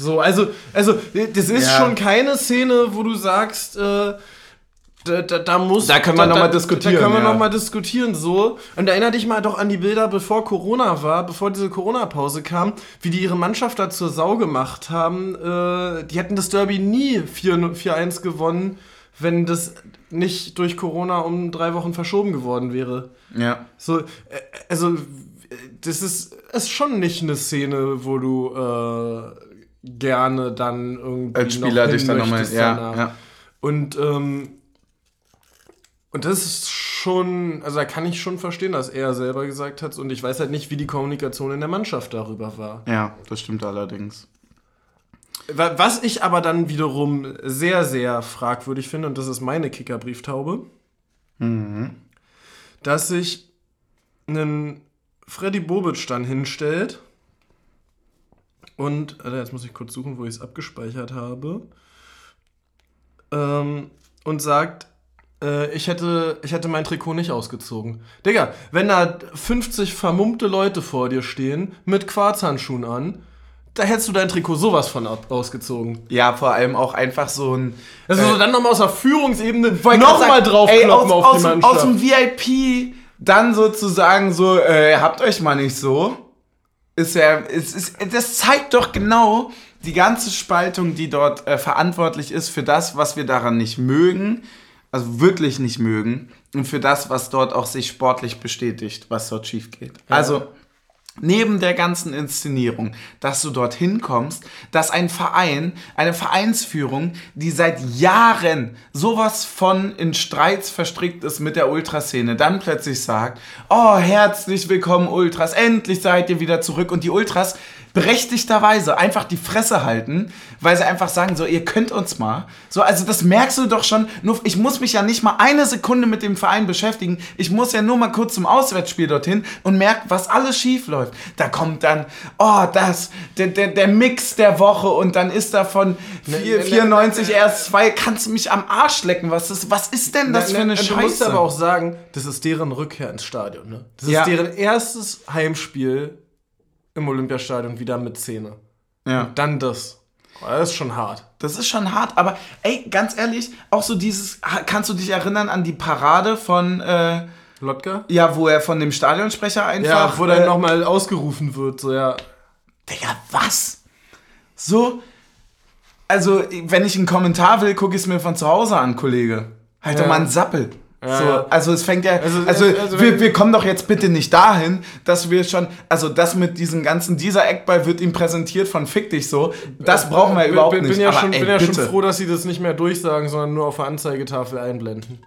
So, also, also das ist Ja. schon keine Szene, wo du sagst, äh, da, da, da muss. Da können wir noch mal diskutieren, Da können wir ja. noch mal diskutieren, so. Und erinnere dich mal doch an die Bilder, bevor Corona war, bevor diese Corona-Pause kam, wie die ihre Mannschaft da zur Sau gemacht haben. Äh, die hätten das Derby nie 4 4-1 gewonnen, wenn das nicht durch Corona um drei Wochen verschoben geworden wäre. ja. So, äh, also, das ist, ist schon nicht eine Szene, wo du äh, gerne dann irgendwie Als Spieler noch dich dann nochmal, ja, danach. ja. Und, ähm, und das ist schon, also da kann ich schon verstehen, dass er selber gesagt hat. Und ich weiß halt nicht, wie die Kommunikation in der Mannschaft darüber war. Ja, das stimmt allerdings. Wa- Was ich aber dann wiederum sehr, sehr fragwürdig finde, und das ist meine Kickerbrieftaube, dass sich ein Freddy Bobic dann hinstellt und, Alter, jetzt muss ich kurz suchen, wo ich es abgespeichert habe, ähm, und sagt, äh, ich, hätte, ich hätte mein Trikot nicht ausgezogen. Digga, wenn da 50 vermummte Leute vor dir stehen mit Quarzhandschuhen an, da hättest du dein Trikot sowas von ab ausgezogen. Ja, vor allem auch einfach so ein. Also Äh, so dann nochmal aus der Führungsebene nochmal draufkloppen aus, auf aus, die dem- Mannschaft. Aus dem VIP dann sozusagen so, äh, habt euch mal nicht so. Ist ja, es ist, das zeigt doch genau die ganze Spaltung, die dort äh, verantwortlich ist für das, was wir daran nicht mögen, also wirklich nicht mögen, und für das, was dort auch sich sportlich bestätigt, was dort schief geht. Also, neben der ganzen Inszenierung, dass du dorthin kommst, dass ein Verein, eine Vereinsführung, die seit Jahren sowas von in Streits verstrickt ist mit der Ultraszene, dann plötzlich sagt, oh, herzlich willkommen Ultras, endlich seid ihr wieder zurück. Und die Ultras berechtigterweise einfach die Fresse halten, weil sie einfach sagen, so, ihr könnt uns mal. So, also das merkst du doch schon, nur ich muss mich ja nicht mal eine Sekunde mit dem Verein beschäftigen. Ich muss ja nur mal kurz zum Auswärtsspiel dorthin und merke, was alles schief läuft. Da kommt dann, oh, das, der, der, der Mix der Woche und dann ist davon Ne, 4, ne, 94 ne, ne, erst zwei, kannst du mich am Arsch lecken. Was ist, was ist denn das Na, für eine na, Scheiße? Du musst aber auch sagen, das ist deren Rückkehr ins Stadion. Ne? Das ist Ja. deren erstes Heimspiel im Olympiastadion wieder mit Szene. ja. Und dann das. Das ist schon hart. Das ist schon hart, aber ey, ganz ehrlich, auch so dieses, kannst du dich erinnern an die Parade von, äh, Lotka? ja, wo er von dem Stadionsprecher einfach. Ja, wo dann äh, nochmal ausgerufen wird. So, ja. Digga, was? So, also, wenn ich einen Kommentar will, gucke ich es mir von zu Hause an, Kollege. Halt Ja. doch mal einen Sappel. Ja, so, also es fängt ja, also, also, also wir, wir kommen doch jetzt bitte nicht dahin, dass wir schon, also das mit diesem ganzen, dieser Eckball wird ihm präsentiert von Fick dich so, das brauchen wir bin, überhaupt bin, nicht. Ja schon, ey, bin ja schon froh, dass sie das nicht mehr durchsagen, sondern nur auf der Anzeigetafel einblenden.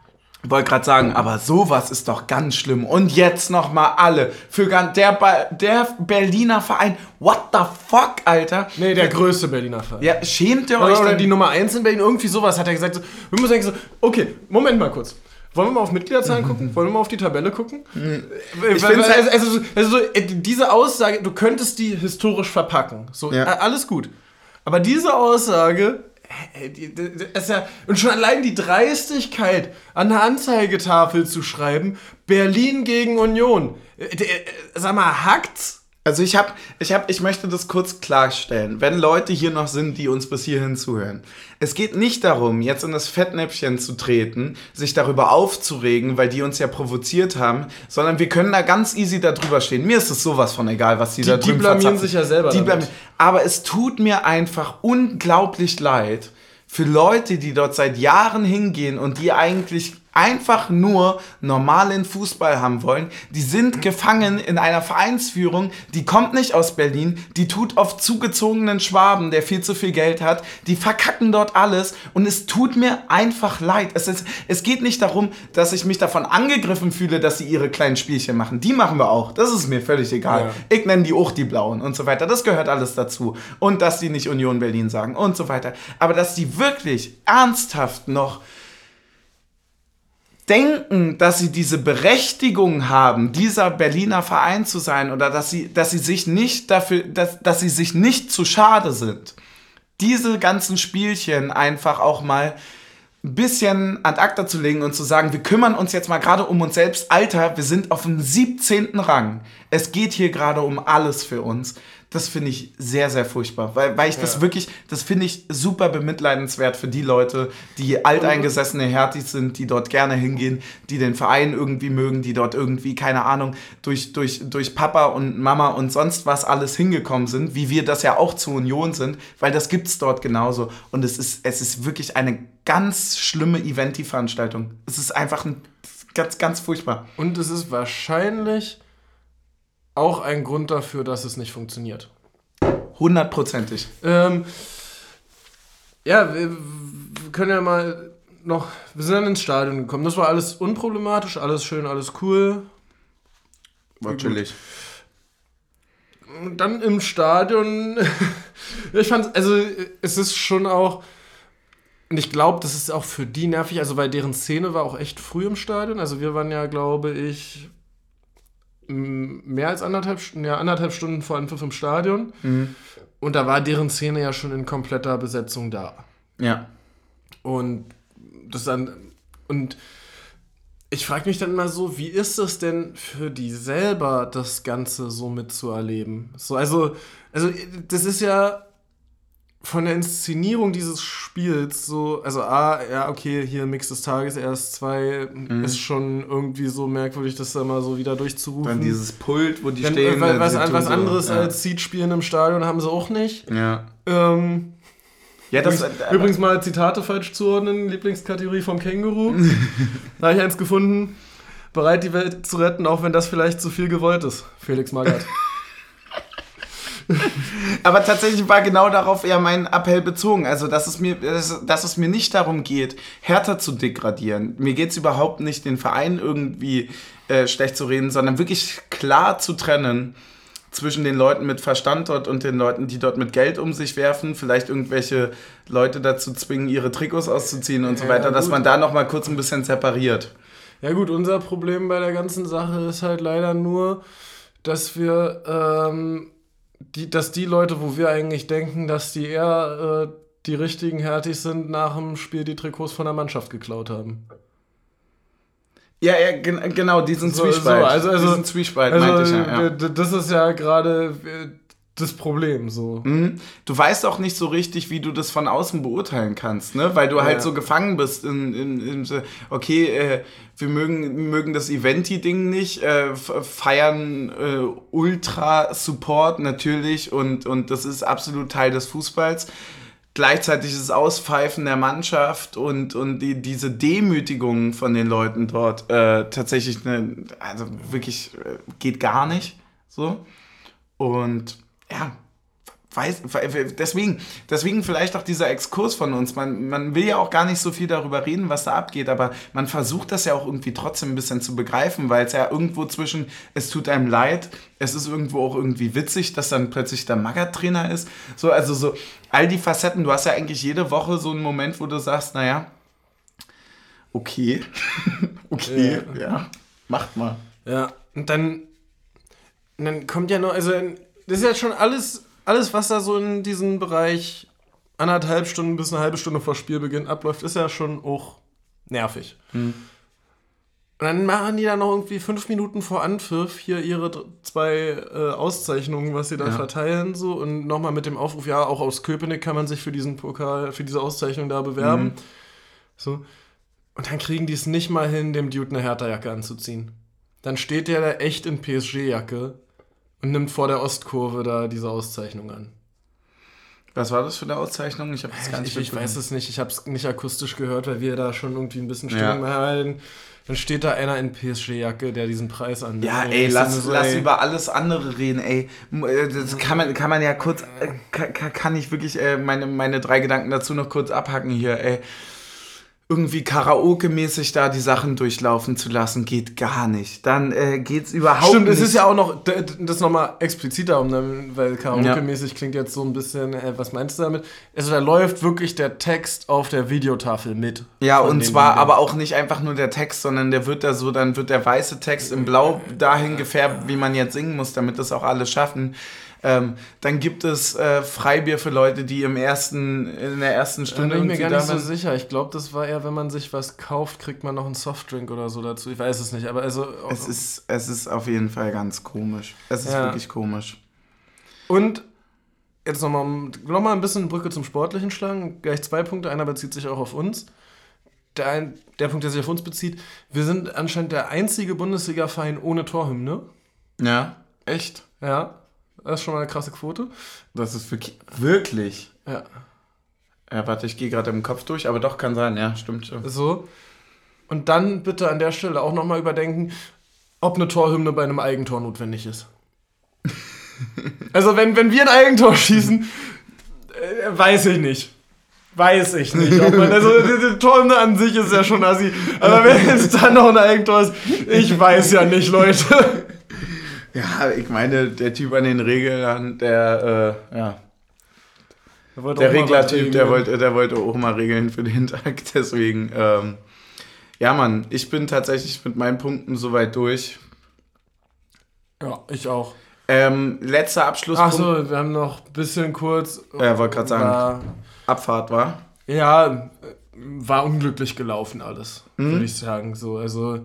Wollte gerade sagen, aber sowas ist doch ganz schlimm. Und jetzt nochmal alle. Für der, der Berliner Verein, what the fuck, Alter? Nee, der größte Berliner Verein. Ja, schämt ihr oder, euch? Oder die Nummer 1 in Berlin, irgendwie sowas hat er gesagt. So, wir müssen eigentlich so, okay, Moment mal kurz. Wollen wir mal auf Mitgliederzahlen gucken? Wollen wir mal auf die Tabelle gucken? Ich also, also, also, also, diese Aussage, du könntest die historisch verpacken. So, ja. alles gut. Aber diese Aussage, ist ja, und schon allein die Dreistigkeit, an der Anzeigetafel zu schreiben, Berlin gegen Union. Äh, äh, sag mal, hackt's? Also ich habe, ich habe, ich möchte das kurz klarstellen, wenn Leute hier noch sind, die uns bis hierhin zuhören. Es geht nicht darum, jetzt in das Fettnäpfchen zu treten, sich darüber aufzuregen, weil die uns ja provoziert haben, sondern wir können da ganz easy darüber stehen. Mir ist es sowas von egal, was die, die da drüben Die blamieren sich ja selber. Die aber es tut mir einfach unglaublich leid für Leute, die dort seit Jahren hingehen und die eigentlich einfach nur normalen Fußball haben wollen. Die sind gefangen in einer Vereinsführung, die kommt nicht aus Berlin, die tut auf zugezogenen Schwaben, der viel zu viel Geld hat, die verkacken dort alles und es tut mir einfach leid. Es, ist, es geht nicht darum, dass ich mich davon angegriffen fühle, dass sie ihre kleinen Spielchen machen. Die machen wir auch, das ist mir völlig egal. Ja. Ich nenne die auch die Blauen und so weiter, das gehört alles dazu. Und dass die nicht Union Berlin sagen und so weiter. Aber dass die wirklich ernsthaft noch denken, dass sie diese Berechtigung haben, dieser Berliner Verein zu sein oder dass sie, dass sie sich nicht dafür, dass, dass sie sich nicht zu schade sind, diese ganzen Spielchen einfach auch mal ein bisschen ad acta zu legen und zu sagen, wir kümmern uns jetzt mal gerade um uns selbst. Alter, wir sind auf dem 17. Rang. Es geht hier gerade um alles für uns das finde ich sehr, sehr furchtbar. Weil, weil ich ja. das wirklich, das finde ich super bemitleidenswert für die Leute, die alteingesessene Härtis sind, die dort gerne hingehen, die den Verein irgendwie mögen, die dort irgendwie, keine Ahnung, durch, durch, durch Papa und Mama und sonst was alles hingekommen sind, wie wir das ja auch zur Union sind, weil das gibt es dort genauso. Und es ist, es ist wirklich eine ganz schlimme Eventi-Veranstaltung. Es ist einfach ein, ganz, ganz furchtbar. Und es ist wahrscheinlich auch ein Grund dafür, dass es nicht funktioniert. Hundertprozentig. Ähm, ja, wir, wir können ja mal noch. Wir sind dann ins Stadion gekommen. Das war alles unproblematisch, alles schön, alles cool. War chillig. Und dann im Stadion. ich fand, also es ist schon auch. Und ich glaube, das ist auch für die nervig, also weil deren Szene war auch echt früh im Stadion. Also wir waren ja, glaube ich, mehr als anderthalb, ja, anderthalb Stunden vor Anpfiff im Stadion. Mhm. Und da war deren Szene ja schon in kompletter Besetzung da. Ja. Und das dann. Und ich frage mich dann mal so, wie ist es denn für die selber, das Ganze so mitzuerleben? So, also, also, das ist ja von der Inszenierung dieses Spiels so, also A, ja, okay, hier Mix des Tages erst zwei, mhm. ist schon irgendwie so merkwürdig, das da mal so wieder durchzurufen. Dann dieses Pult, wo die dann, stehen. Weil, was, was anderes so, ja. als Seed-Spielen im Stadion haben sie auch nicht. Ja. Ähm, ja, das, übrigens, äh, übrigens mal Zitate falsch zuordnen, Lieblingskategorie vom Känguru. da habe ich eins gefunden. Bereit, die Welt zu retten, auch wenn das vielleicht zu viel gewollt ist. Felix Magath. Aber tatsächlich war genau darauf eher mein Appell bezogen. Also, dass es mir, dass, dass es mir nicht darum geht, härter zu degradieren. Mir geht es überhaupt nicht, den Verein irgendwie äh, schlecht zu reden, sondern wirklich klar zu trennen zwischen den Leuten mit Verstand dort und den Leuten, die dort mit Geld um sich werfen, vielleicht irgendwelche Leute dazu zwingen, ihre Trikots auszuziehen und ja, so weiter, dass man da nochmal kurz ein bisschen separiert. Ja gut, unser Problem bei der ganzen Sache ist halt leider nur, dass wir ähm, die, dass die Leute, wo wir eigentlich denken, dass die eher äh, die richtigen Härtig sind, nach dem Spiel die Trikots von der Mannschaft geklaut haben. Ja, ja, gen genau, diesen so, Zwiespalt. So, also, also, diesen Zwiespalt also, meinte ich ja. ja. Das ist ja gerade äh, das Problem so. Mhm. Du weißt auch nicht so richtig, wie du das von außen beurteilen kannst, ne? Weil du halt ja. halt so gefangen bist in, in, in okay, äh, wir mögen, mögen das Eventi-Ding nicht, äh, feiern äh, Ultra-Support natürlich und, und das ist absolut Teil des Fußballs. gleichzeitiges Auspfeifen der Mannschaft und, und die, diese Demütigung von den Leuten dort äh, tatsächlich, eine, also wirklich äh, geht gar nicht so. Und ja, weiß, deswegen, deswegen vielleicht auch dieser Exkurs von uns. Man, man will ja auch gar nicht so viel darüber reden, was da abgeht, aber man versucht das ja auch irgendwie trotzdem ein bisschen zu begreifen, weil es ja irgendwo zwischen, es tut einem leid, es ist irgendwo auch irgendwie witzig, dass dann plötzlich der Magat-Trainer ist. So, also so all die Facetten, du hast ja eigentlich jede Woche so einen Moment, wo du sagst, naja, okay, okay, ja. ja, macht mal. Ja, und dann, und dann kommt ja noch, also das ist ja schon alles alles, was da so in diesem Bereich anderthalb Stunden bis eine halbe Stunde vor Spielbeginn abläuft, ist ja schon auch nervig. Hm. Und dann machen die da noch irgendwie fünf Minuten vor Anpfiff hier ihre zwei äh, Auszeichnungen, was sie da ja. verteilen, so und nochmal mit dem Aufruf, ja, auch aus Köpenick kann man sich für diesen Pokal, für diese Auszeichnung da bewerben. Mhm. So. Und dann kriegen die es nicht mal hin, dem Dude eine Hertha-Jacke anzuziehen. Dann steht der da echt in PSG-Jacke und nimmt vor der Ostkurve da diese Auszeichnung an. Was war das für eine Auszeichnung? Ich habe es gar nicht Ich, ich weiß es nicht. Ich habe es nicht akustisch gehört, weil wir da schon irgendwie ein bisschen Stimmung ja. halten. Dann steht da einer in PSG-Jacke, der diesen Preis annimmt. Ja, ey, lass, so, lass ey. über alles andere reden, ey. Äh, das kann man, kann man ja kurz, äh, kann, kann ich wirklich äh, meine, meine drei Gedanken dazu noch kurz abhacken hier, ey irgendwie Karaoke-mäßig da die Sachen durchlaufen zu lassen, geht gar nicht. Dann äh, geht es überhaupt Stimmt, nicht. Stimmt, es ist ja auch noch, das nochmal expliziter, weil Karaoke-mäßig ja. klingt jetzt so ein bisschen, äh, was meinst du damit? Also da läuft wirklich der Text auf der Videotafel mit. Ja, und zwar aber auch nicht einfach nur der Text, sondern der wird da so, dann wird der weiße Text in Blau dahin gefärbt, wie man jetzt singen muss, damit das auch alle schaffen. Ähm, dann gibt es äh, Freibier für Leute, die im ersten, in der ersten Stunde. Da bin ich mir gar nicht so sicher. Ich glaube, das war eher, wenn man sich was kauft, kriegt man noch einen Softdrink oder so dazu. Ich weiß es nicht, aber also. Es ist, es ist auf jeden Fall ganz komisch. Es ist ja. wirklich komisch. Und jetzt nochmal noch mal ein bisschen Brücke zum Sportlichen schlagen. Gleich zwei Punkte. Einer bezieht sich auch auf uns. Der, ein, der Punkt, der sich auf uns bezieht. Wir sind anscheinend der einzige Bundesliga-Verein ohne Torhymne. Ja, echt? Ja. Das ist schon mal eine krasse Quote. Das ist wirklich. Wirklich? Ja. Ja, warte, ich gehe gerade im Kopf durch, aber doch kann sein, ja, stimmt schon. So. Und dann bitte an der Stelle auch nochmal überdenken, ob eine Torhymne bei einem Eigentor notwendig ist. also, wenn, wenn wir ein Eigentor schießen, äh, weiß ich nicht. Weiß ich nicht. Man, also, die, die Torhymne an sich ist ja schon assi. Aber wenn es dann noch ein Eigentor ist, ich weiß ja nicht, Leute. Ja, ich meine, der Typ an den Regeln, der, äh, ja. Der Reglertyp, der wollte, der wollte auch mal Regeln für den Tag. Deswegen, ähm, ja, Mann, ich bin tatsächlich mit meinen Punkten soweit durch. Ja, ich auch. Ähm, letzter Abschlusspunkt. Achso, wir haben noch ein bisschen kurz. Ja, wollte gerade sagen, war, Abfahrt war. Ja, war unglücklich gelaufen alles, mhm. würde ich sagen. So, also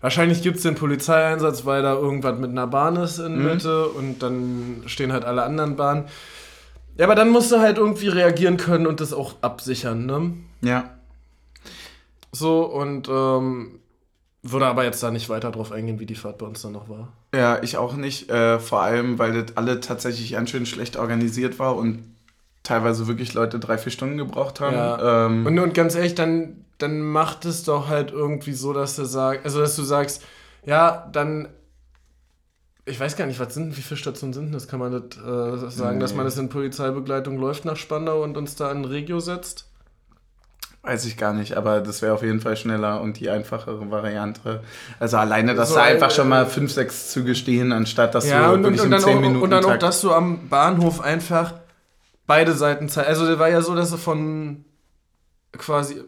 Wahrscheinlich gibt es den Polizeieinsatz, weil da irgendwas mit einer Bahn ist in mhm. Mitte und dann stehen halt alle anderen Bahnen. Ja, aber dann musst du halt irgendwie reagieren können und das auch absichern, ne? Ja. So, und ähm, würde aber jetzt da nicht weiter drauf eingehen, wie die Fahrt bei uns dann noch war. Ja, ich auch nicht. Äh, vor allem, weil das alle tatsächlich ganz schön schlecht organisiert war und teilweise wirklich Leute drei, vier Stunden gebraucht haben. Ja. Ähm, und, und ganz ehrlich, dann dann macht es doch halt irgendwie so, dass du sagst, also dass du sagst, ja, dann ich weiß gar nicht, was sind, wie viele Stationen sind das? Kann man das äh, sagen, nee. dass man das in Polizeibegleitung läuft nach Spandau und uns da in Regio setzt? Weiß ich gar nicht, aber das wäre auf jeden Fall schneller und die einfachere Variante. Also alleine, dass so, da einfach äh, schon mal fünf, sechs Züge stehen, anstatt dass ja, du und, wirklich und, und um 10 Minuten. Und dann auch, dass du am Bahnhof einfach beide Seiten Zeit. Also das war ja so, dass du von quasi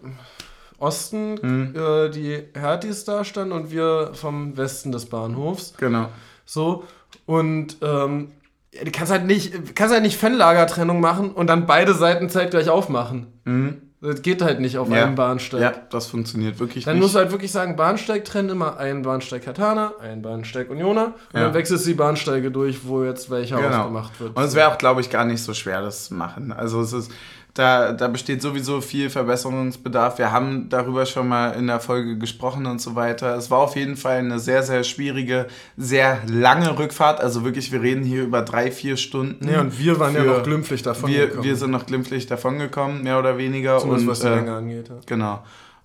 Osten mhm. äh, die Hertis da standen und wir vom Westen des Bahnhofs. Genau. So. Und ähm, du kannst halt nicht, kannst halt nicht Fanlagertrennung machen und dann beide Seiten zeitgleich aufmachen. Mhm. Das geht halt nicht auf ja. einem Bahnsteig. Ja, das funktioniert wirklich dann nicht. Dann musst du halt wirklich sagen, Bahnsteig trennen immer einen Bahnsteig Katana, einen Bahnsteig Unioner und ja. dann wechselst du die Bahnsteige durch, wo jetzt welcher genau. aufgemacht wird. Und es wäre auch, glaube ich, gar nicht so schwer, das zu machen. Also es ist, Da, da besteht sowieso viel Verbesserungsbedarf. Wir haben darüber schon mal in der Folge gesprochen und so weiter. Es war auf jeden Fall eine sehr, sehr schwierige, sehr lange Rückfahrt. Also wirklich, wir reden hier über drei, vier Stunden. Ja, und wir waren ja noch glimpflich davon wir, gekommen. Wir sind noch glimpflich davon gekommen, mehr oder weniger. Zumindest und, was die äh, Länge angeht. Ja. Genau.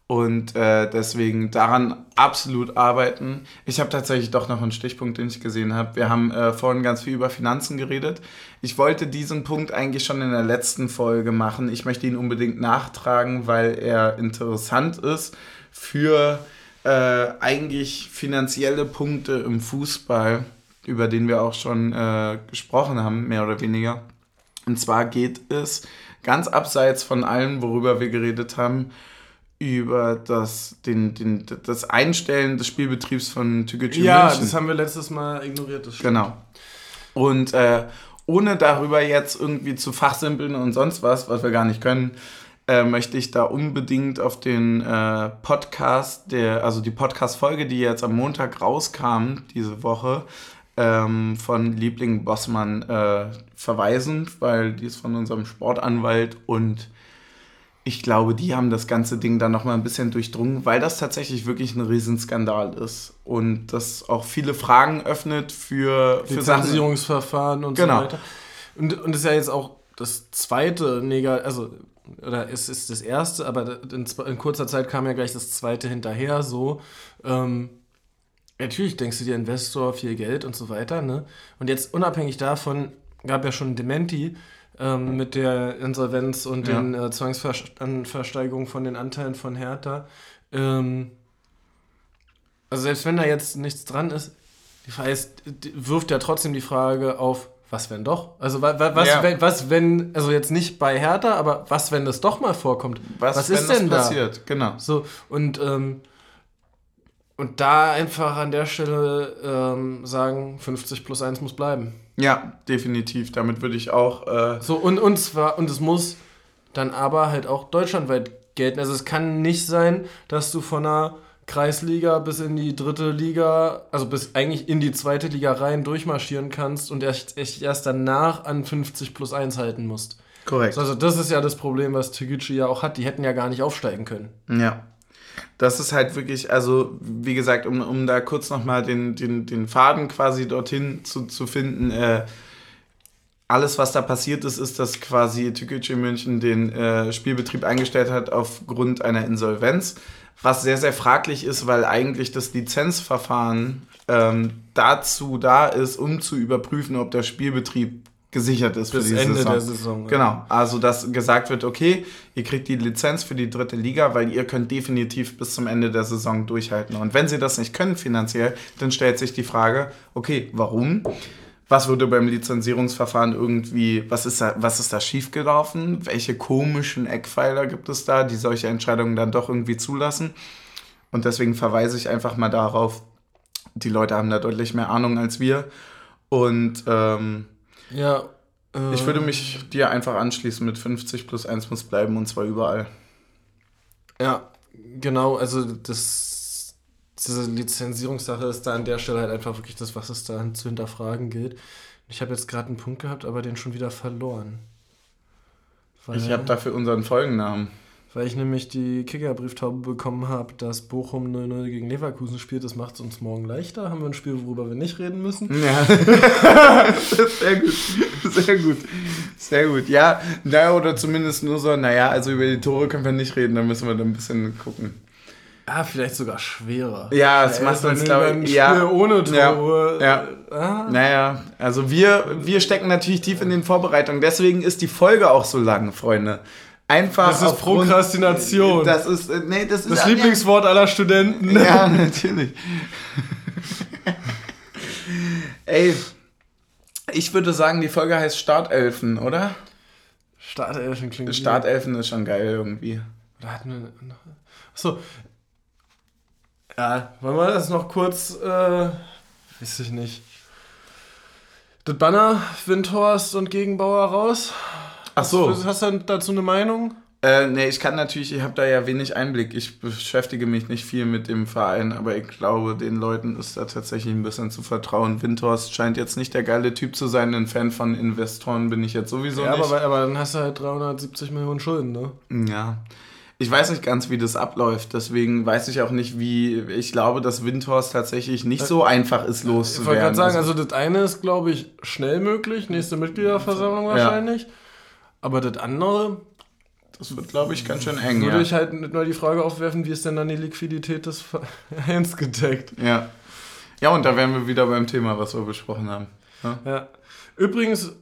Und äh, deswegen daran absolut arbeiten. Ich habe tatsächlich doch noch einen Stichpunkt, den ich gesehen habe. Wir haben äh, vorhin ganz viel über Finanzen geredet. Ich wollte diesen Punkt eigentlich schon in der letzten Folge machen. Ich möchte ihn unbedingt nachtragen, weil er interessant ist für äh, eigentlich finanzielle Punkte im Fußball, über den wir auch schon äh, gesprochen haben, mehr oder weniger. Und zwar geht es ganz abseits von allem, worüber wir geredet haben, über das, den, den, das Einstellen des Spielbetriebs von Tüketü Ja, München. das haben wir letztes Mal ignoriert. Das genau. Und äh, ohne darüber jetzt irgendwie zu fachsimpeln und sonst was, was wir gar nicht können, äh, möchte ich da unbedingt auf den äh, Podcast, der, also die Podcast-Folge, die jetzt am Montag rauskam, diese Woche, ähm, von Liebling Bossmann äh, verweisen, weil die ist von unserem Sportanwalt und ich glaube, die haben das ganze Ding dann nochmal ein bisschen durchdrungen, weil das tatsächlich wirklich ein Riesenskandal ist und das auch viele Fragen öffnet für, für Lizenzierungsverfahren und genau. so weiter. Und, und ist ja jetzt auch das zweite Negal, also oder es ist das erste, aber in, in, kurzer Zeit kam ja gleich das zweite hinterher, so. Ähm, natürlich denkst du dir Investor, viel Geld und so weiter, ne? Und jetzt unabhängig davon gab ja schon Dementi, ähm, mit der Insolvenz und ja. den äh, Zwangsversteigerungen von den Anteilen von Hertha. Ähm, also selbst wenn da jetzt nichts dran ist, die Frage ist, wirft ja trotzdem die Frage auf, was wenn doch? Also was, was, ja. wenn, was wenn, also jetzt nicht bei Hertha, aber was wenn das doch mal vorkommt? Was, was ist denn da? passiert? Genau. So und ähm, und da einfach an der Stelle ähm, sagen, 50 plus 1 muss bleiben. Ja, definitiv. Damit würde ich auch. Äh so, und, und zwar, und es muss dann aber halt auch deutschlandweit gelten. Also es kann nicht sein, dass du von einer Kreisliga bis in die dritte Liga, also bis eigentlich in die zweite Liga rein durchmarschieren kannst und erst, erst danach an 50 plus 1 halten musst. Korrekt. Also das ist ja das Problem, was Teguchi ja auch hat. Die hätten ja gar nicht aufsteigen können. Ja. Das ist halt wirklich, also wie gesagt, um, um da kurz nochmal den, den, den Faden quasi dorthin zu, zu finden, äh, alles, was da passiert ist, ist, dass quasi Tükücü München den äh, Spielbetrieb eingestellt hat aufgrund einer Insolvenz, was sehr, sehr fraglich ist, weil eigentlich das Lizenzverfahren ähm, dazu da ist, um zu überprüfen, ob der Spielbetrieb gesichert ist Bis für die Ende Saison. der Saison. Ja. Genau, also dass gesagt wird, okay, ihr kriegt die Lizenz für die dritte Liga, weil ihr könnt definitiv bis zum Ende der Saison durchhalten. Und wenn sie das nicht können finanziell, dann stellt sich die Frage, okay, warum? Was wurde beim Lizenzierungsverfahren irgendwie, was ist da, was ist da schiefgelaufen? Welche komischen Eckpfeiler gibt es da, die solche Entscheidungen dann doch irgendwie zulassen? Und deswegen verweise ich einfach mal darauf, die Leute haben da deutlich mehr Ahnung als wir. Und ähm, ja. Äh, ich würde mich dir einfach anschließen mit 50 plus 1 muss bleiben und zwar überall. Ja, genau. Also das, diese Lizenzierungssache ist da an der Stelle halt einfach wirklich das, was es da zu hinterfragen gilt. Ich habe jetzt gerade einen Punkt gehabt, aber den schon wieder verloren. ich habe dafür unseren Folgennamen weil ich nämlich die Kicker-Brieftaube bekommen habe, dass Bochum 0-0 gegen Leverkusen spielt. Das macht es uns morgen leichter. Haben wir ein Spiel, worüber wir nicht reden müssen. Ja. sehr gut. Sehr gut. Sehr gut. Ja, naja, oder zumindest nur so, naja, also über die Tore können wir nicht reden, da müssen wir dann ein bisschen gucken. Ah, vielleicht sogar schwerer. Ja, es macht uns, glaube ich, ja, ohne Tore. Ja, ja. Ah. Naja, also wir, wir stecken natürlich tief in den Vorbereitungen. Deswegen ist die Folge auch so lang, Freunde. Einfach. Das ist Prokrastination. Das ist, äh, nee, das ist. Das Lieblingswort aller Studenten. Ja, natürlich. Ey, ich würde sagen, die Folge heißt Startelfen, oder? Startelfen klingt Startelfen ist schon geil irgendwie. Oder hatten wir noch. Achso. Ja, wollen wir das noch kurz. Äh, weiß ich nicht. Das Banner, Windhorst und Gegenbauer raus? Ach so. Hast, hast du dazu eine Meinung? Äh, nee, ich kann natürlich, ich habe da ja wenig Einblick. Ich beschäftige mich nicht viel mit dem Verein, aber ich glaube, den Leuten ist da tatsächlich ein bisschen zu vertrauen. Windhorst scheint jetzt nicht der geile Typ zu sein. Ein Fan von Investoren bin ich jetzt sowieso ja, nicht. aber, aber dann hast du halt 370 Millionen Schulden, ne? Ja. Ich weiß nicht ganz, wie das abläuft, deswegen weiß ich auch nicht, wie. Ich glaube, dass Windhorst tatsächlich nicht so einfach ist, Ich wollte loszuwerden. gerade sagen, also das eine ist, glaube ich, schnell möglich, nächste Mitgliederversammlung wahrscheinlich. Aber das andere das wird, glaube ich, ganz schön eng. würde Ja. ich halt mal die Frage aufwerfen, wie ist denn dann die Liquidität des Vereins gedeckt? ja. ja, und da wären wir wieder beim Thema, was wir besprochen haben. Ja? Ja. Übrigens,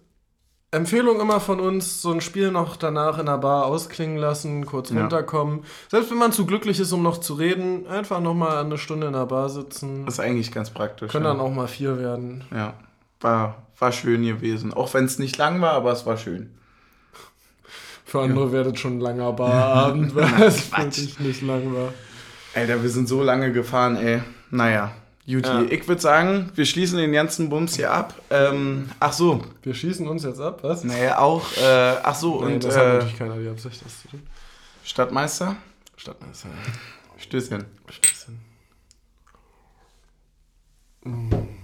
Empfehlung immer von uns, so ein Spiel noch danach in der Bar ausklingen lassen, kurz Ja. runterkommen. Selbst wenn man zu glücklich ist, um noch zu reden, einfach nochmal eine Stunde in der Bar sitzen. Das ist eigentlich ganz praktisch. Können ja. dann auch mal vier werden. Ja, war, war schön gewesen. Auch wenn es nicht lang war, aber es war schön. Für andere wäre das schon ein langer Barabend, weil es wirklich nicht lang war. Alter, wir sind so lange gefahren, ey. Naja, Juti. Ja. Ich würde sagen, wir schließen den ganzen Bums hier ab. Ähm, ach so, Wir schießen uns jetzt ab, was? naja, auch, äh, ach so, Nein, und das hat äh, natürlich keiner die Absicht, das zu tun. Stadtmeister? Stadtmeister. Stößchen. Stößchen. Mm.